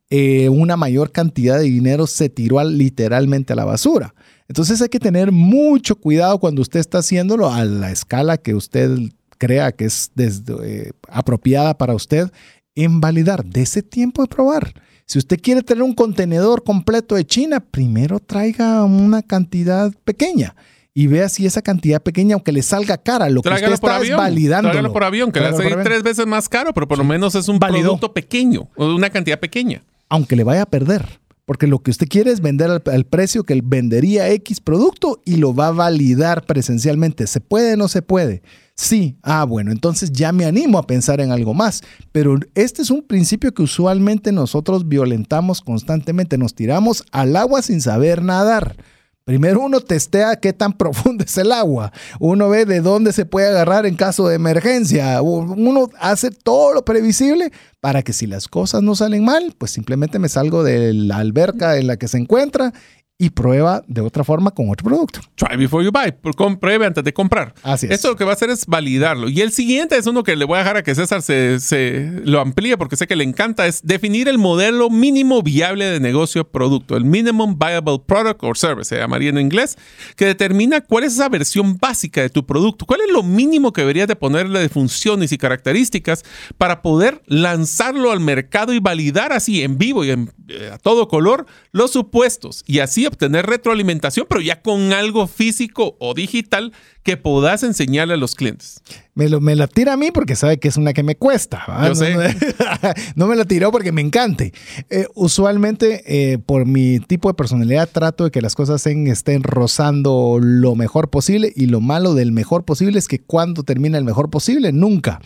eh, una mayor cantidad de dinero se tiró literalmente a la basura. Entonces hay que tener mucho cuidado cuando usted está haciéndolo a la escala que usted crea que es eh, apropiada para usted en validar. De ese tiempo de probar. Si usted quiere tener un contenedor completo de China, primero traiga una cantidad pequeña y vea si esa cantidad pequeña, aunque le salga cara, lo que usted está es validando. Tráigalo por avión, que le salir tres veces más caro, pero por lo menos es un producto pequeño, o una cantidad pequeña. Aunque le vaya a perder. Porque lo que usted quiere es vender al, precio que él vendería X producto y lo va a validar presencialmente. ¿Se puede o no se puede? Sí, ah, bueno, entonces ya me animo a pensar en algo más. Pero este es un principio que usualmente nosotros violentamos constantemente. Nos tiramos al agua sin saber nadar. Primero uno testea qué tan profundo es el agua. Uno ve de dónde se puede agarrar en caso de emergencia. Uno hace todo lo previsible para que si las cosas no salen mal, pues simplemente me salgo de la alberca en la que se encuentra y prueba de otra forma con otro producto. Try before you buy. Pruebe antes de comprar. Así es. Esto lo que va a hacer es validarlo. Y el siguiente es uno que le voy a dejar a que César se, se lo amplíe porque sé que le encanta. Es definir el modelo mínimo viable de negocio producto. El Minimum Viable Product or Service, se llamaría en inglés, que determina cuál es esa versión básica de tu producto. ¿Cuál es lo mínimo que deberías de ponerle de funciones y características para poder lanzarlo al mercado y validar así en vivo y en, eh, a todo color los supuestos y así obtener retroalimentación, pero ya con algo físico o digital que puedas enseñarle a los clientes. Me, lo, me la tira a mí porque sabe que es una que me cuesta. Yo sé. No, me la tiró porque me encante. Eh, usualmente, eh, por mi tipo de personalidad, trato de que las cosas estén rozando lo mejor posible y lo malo del mejor posible es que cuando termina el mejor posible, nunca.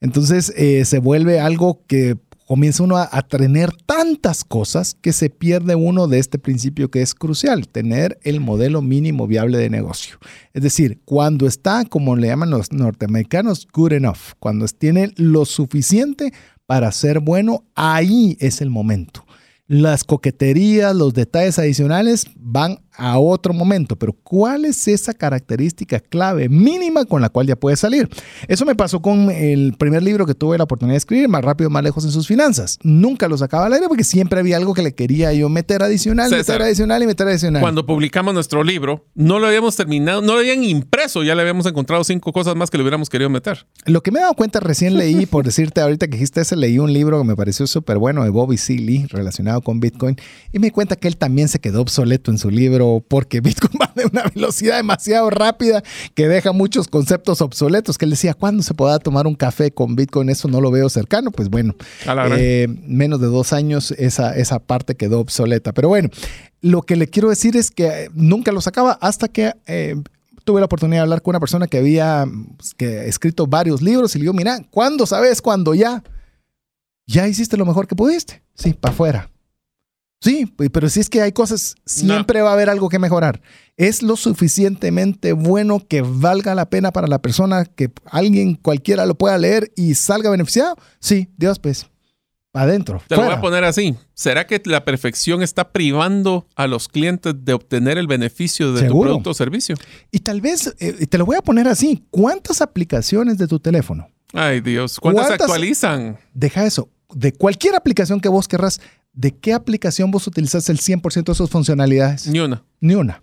Entonces eh, se vuelve algo que comienza uno a, tener tantas cosas que se pierde uno de este principio que es crucial, tener el modelo mínimo viable de negocio. Es decir, cuando está, como le llaman los norteamericanos, good enough, cuando tiene lo suficiente para ser bueno, ahí es el momento. Las coqueterías, los detalles adicionales van a otro momento, pero ¿cuál es esa característica clave mínima con la cual ya puedes salir? Eso me pasó con el primer libro que tuve la oportunidad de escribir, Más rápido, más lejos en sus finanzas. Nunca lo sacaba al aire porque siempre había algo que le quería yo meter adicional, César, meter adicional y meter adicional. Cuando publicamos nuestro libro, no lo habíamos terminado, no lo habían impreso, ya le habíamos encontrado cinco cosas más que le hubiéramos querido meter. Lo que me he dado cuenta, recién leí, por decirte ahorita que dijiste ese, leí un libro que me pareció súper bueno de Bobby Seeley relacionado con Bitcoin y me di cuenta que él también se quedó obsoleto en su libro porque Bitcoin va de una velocidad demasiado rápida que deja muchos conceptos obsoletos. Que él decía, ¿cuándo se podrá tomar un café con Bitcoin? Eso no lo veo cercano. Pues bueno, eh, menos de dos años esa, esa parte quedó obsoleta. Pero bueno, lo que le quiero decir es que eh, nunca lo sacaba hasta que eh, tuve la oportunidad de hablar con una persona que había pues, que, escrito varios libros y le digo, mira, ¿cuándo sabes? Cuando ya, ya hiciste lo mejor que pudiste. Sí, para afuera. Sí, pero si es que hay cosas, siempre va a haber algo que mejorar. ¿Es lo suficientemente bueno que valga la pena para la persona que alguien cualquiera lo pueda leer y salga beneficiado? Sí, Dios, pues, adentro. Te lo voy a poner así. ¿Será que la perfección está privando a los clientes de obtener el beneficio de tu producto o servicio? Y tal vez, eh, te lo voy a poner así, ¿cuántas aplicaciones de tu teléfono? Ay, Dios. ¿Cuántas, ¿Cuántas- actualizan? Deja eso, de cualquier aplicación que vos querrás, ¿de qué aplicación vos utilizas el 100% de sus funcionalidades? Ni una. Ni una.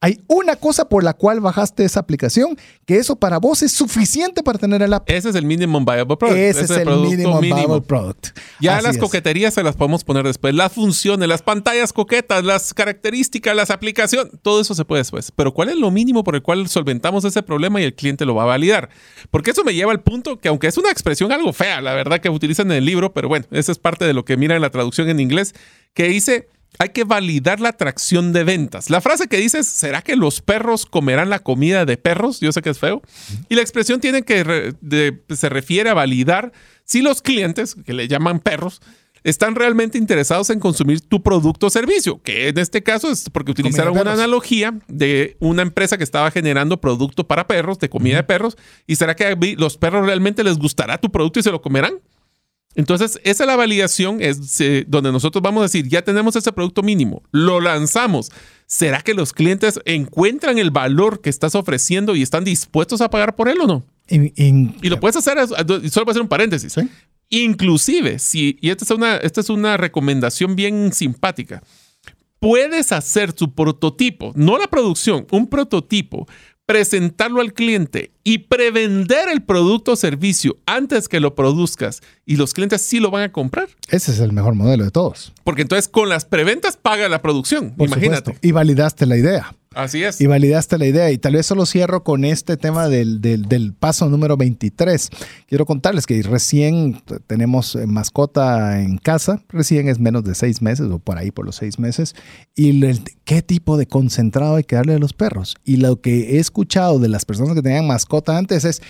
Hay una cosa por la cual bajaste esa aplicación, que eso para vos es suficiente para tener el app. Ese es el minimum viable product. Ese es el producto minimum mínimo. viable product. Ya Así las es. coqueterías se las podemos poner después. Las funciones, las pantallas coquetas, las características, las aplicaciones, todo eso se puede después. Pero ¿cuál es lo mínimo por el cual solventamos ese problema y el cliente lo va a validar? Porque eso me lleva al punto que aunque es una expresión algo fea, la verdad que utilizan en el libro, pero bueno, esa es parte de lo que mira en la traducción en inglés, que dice... Hay que validar la atracción de ventas. La frase que dice es, ¿será que los perros comerán la comida de perros? Yo sé que es feo. Y la expresión tiene que re- de- se refiere a validar si los clientes, que le llaman perros, están realmente interesados en consumir tu producto o servicio, que en este caso es porque utilizaron una analogía de una empresa que estaba generando producto para perros, de comida de perros, y será que los perros realmente les gustará tu producto y se lo comerán. Entonces, esa es la validación, es eh, donde nosotros vamos a decir, ya tenemos ese producto mínimo, lo lanzamos. ¿Será que los clientes encuentran el valor que estás ofreciendo y están dispuestos a pagar por él o no? En- en- Y lo puedes hacer, solo voy a hacer un paréntesis. Sí. Inclusive, si, y esta es, una, esta es una recomendación bien simpática, puedes hacer tu prototipo, no la producción, un prototipo, presentarlo al cliente y prevender el producto o servicio antes que lo produzcas y los clientes sí lo van a comprar. Ese es el mejor modelo de todos. Porque entonces con las preventas paga la producción. Por Imagínate. supuesto. Y validaste la idea. Así es. Y validaste la idea. Y tal vez solo cierro con este tema del, del- del paso número 23. Quiero contarles que recién tenemos eh, mascota en casa. Recién es menos de seis meses o por ahí por los seis meses. Y el- qué tipo de concentrado hay que darle a los perros. Y lo que he escuchado de las personas que tenían mascota antes es...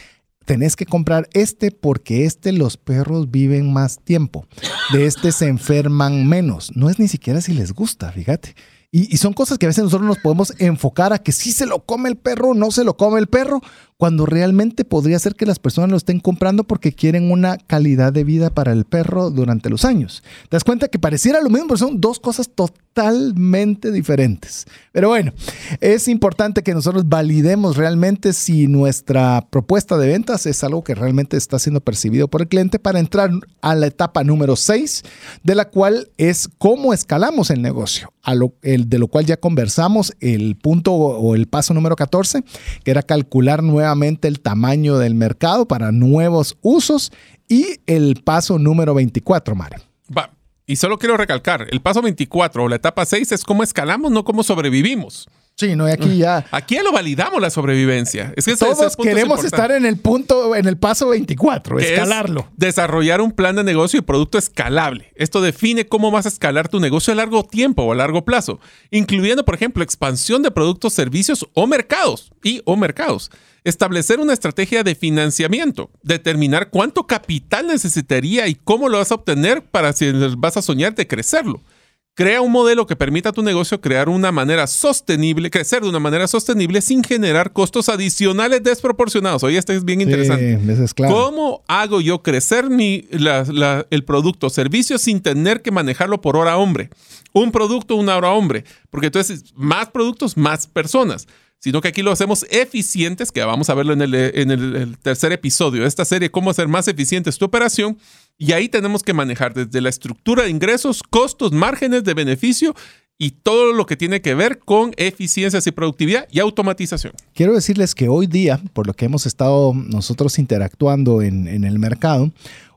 Tenés que comprar este porque este los perros viven más tiempo. De este se enferman menos. No es ni siquiera si les gusta, fíjate. Y, y son cosas que a veces nosotros nos podemos enfocar a que si se lo come el perro, no se lo come el perro, cuando realmente podría ser que las personas lo estén comprando porque quieren una calidad de vida para el perro durante los años. Te das cuenta que pareciera lo mismo, pero son dos cosas totalmente diferentes. Pero bueno, es importante que nosotros validemos realmente si nuestra propuesta de ventas es algo que realmente está siendo percibido por el cliente para entrar a la etapa número 6, de la cual es cómo escalamos el negocio, de lo cual ya conversamos el punto o el paso número 14, que era calcular nuevamente el tamaño del mercado para nuevos usos y el paso número 24, Mario. Va. Y solo quiero recalcar, el paso 24 o la etapa 6 es cómo escalamos, no cómo sobrevivimos. Sí, no, y aquí ya Aquí ya lo validamos la sobrevivencia. Es que ese- ese todos punto es queremos estar en el punto, en el paso 24, que es escalarlo. desarrollar un plan de negocio y producto escalable. Esto define cómo vas a escalar tu negocio a largo tiempo o a largo plazo, incluyendo, por ejemplo, expansión de productos, servicios o mercados y o mercados. Establecer una estrategia de financiamiento, determinar cuánto capital necesitaría y cómo lo vas a obtener para si vas a soñar de crecerlo. Crea un modelo que permita a tu negocio crear una manera sostenible, crecer de una manera sostenible sin generar costos adicionales desproporcionados. Oye, este es bien interesante. Sí, eso es claro. ¿Cómo hago yo crecer mi, la- la- el producto o servicio sin tener que manejarlo por hora hombre? un producto, una hora hombre, porque entonces más productos, más personas sino que aquí lo hacemos eficientes, que vamos a verlo en, el, tercer episodio de esta serie, cómo hacer más eficiente tu operación. Y ahí tenemos que manejar desde la estructura de ingresos, costos, márgenes de beneficio y todo lo que tiene que ver con eficiencias y productividad y automatización. Quiero decirles que hoy día, por lo que hemos estado nosotros interactuando en, en el mercado,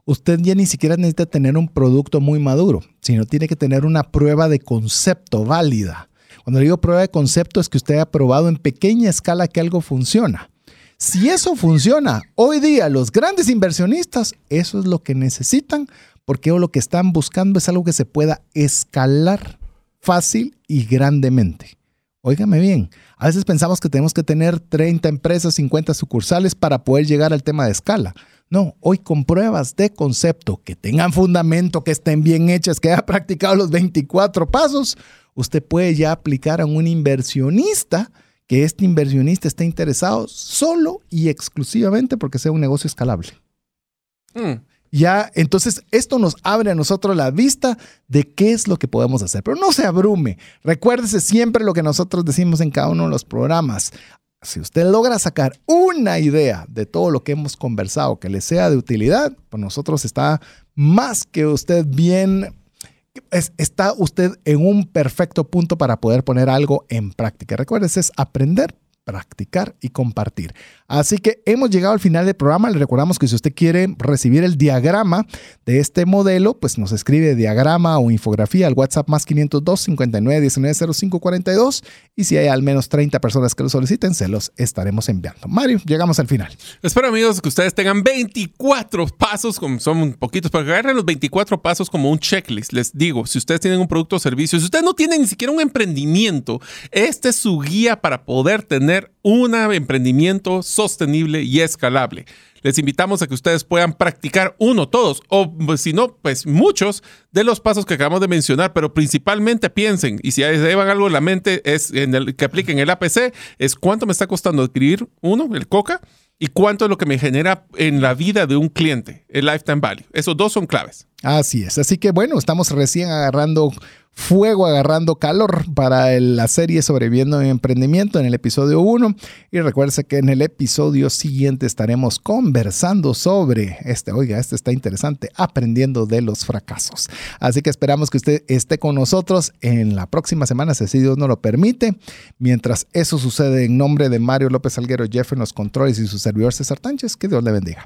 usted ya ni siquiera necesita tener un producto muy maduro, sino tiene que tener una prueba de concepto válida. Cuando digo prueba de concepto es que usted ha probado en pequeña escala que algo funciona. Si eso funciona, hoy día los grandes inversionistas, eso es lo que necesitan, porque lo que están buscando es algo que se pueda escalar fácil y grandemente. Óigame bien, a veces pensamos que tenemos que tener 30 empresas, 50 sucursales para poder llegar al tema de escala. No, hoy con pruebas de concepto que tengan fundamento, que estén bien hechas, que haya practicado los 24 pasos, usted puede ya aplicar a un inversionista que este inversionista esté interesado solo y exclusivamente porque sea un negocio escalable. Mm. Ya, entonces esto nos abre a nosotros la vista de qué es lo que podemos hacer. Pero no se abrume. Recuérdese siempre lo que nosotros decimos en cada uno de los programas. Si usted logra sacar una idea de todo lo que hemos conversado que le sea de utilidad, pues nosotros está más que usted bien está usted en un perfecto punto para poder poner algo en práctica. Recuerdes, es aprender practicar y compartir. Así que hemos llegado al final del programa. Le recordamos que si usted quiere recibir el diagrama de este modelo, pues nos escribe diagrama o infografía al WhatsApp más 502 59 19 05 42 y si hay al menos 30 personas que lo soliciten, se los estaremos enviando. Mario, llegamos al final. Espero amigos que ustedes tengan 24 pasos, como son poquitos, para que agarren los 24 pasos como un checklist. Les digo, si ustedes tienen un producto o servicio, si ustedes no tienen ni siquiera un emprendimiento, este es su guía para poder tener un emprendimiento sostenible y escalable. Les invitamos a que ustedes puedan practicar uno, todos, o si no, pues muchos de los pasos que acabamos de mencionar, pero principalmente piensen, y si llevan algo en la mente, es en el que apliquen el APC, es cuánto me está costando adquirir uno, el Coca, y cuánto es lo que me genera en la vida de un cliente, el lifetime value. Esos dos son claves. Así es. Así que bueno, estamos recién agarrando fuego agarrando calor para la serie Sobreviviendo en Emprendimiento en el episodio 1. Y recuerde que en el episodio siguiente estaremos conversando sobre este, oiga, este está interesante, aprendiendo de los fracasos. Así que esperamos que usted esté con nosotros en la próxima semana, si Dios nos lo permite. Mientras eso sucede, en nombre de Mario López Alguero, Jeff en los controles y su servidor César Tánchez, que Dios le bendiga.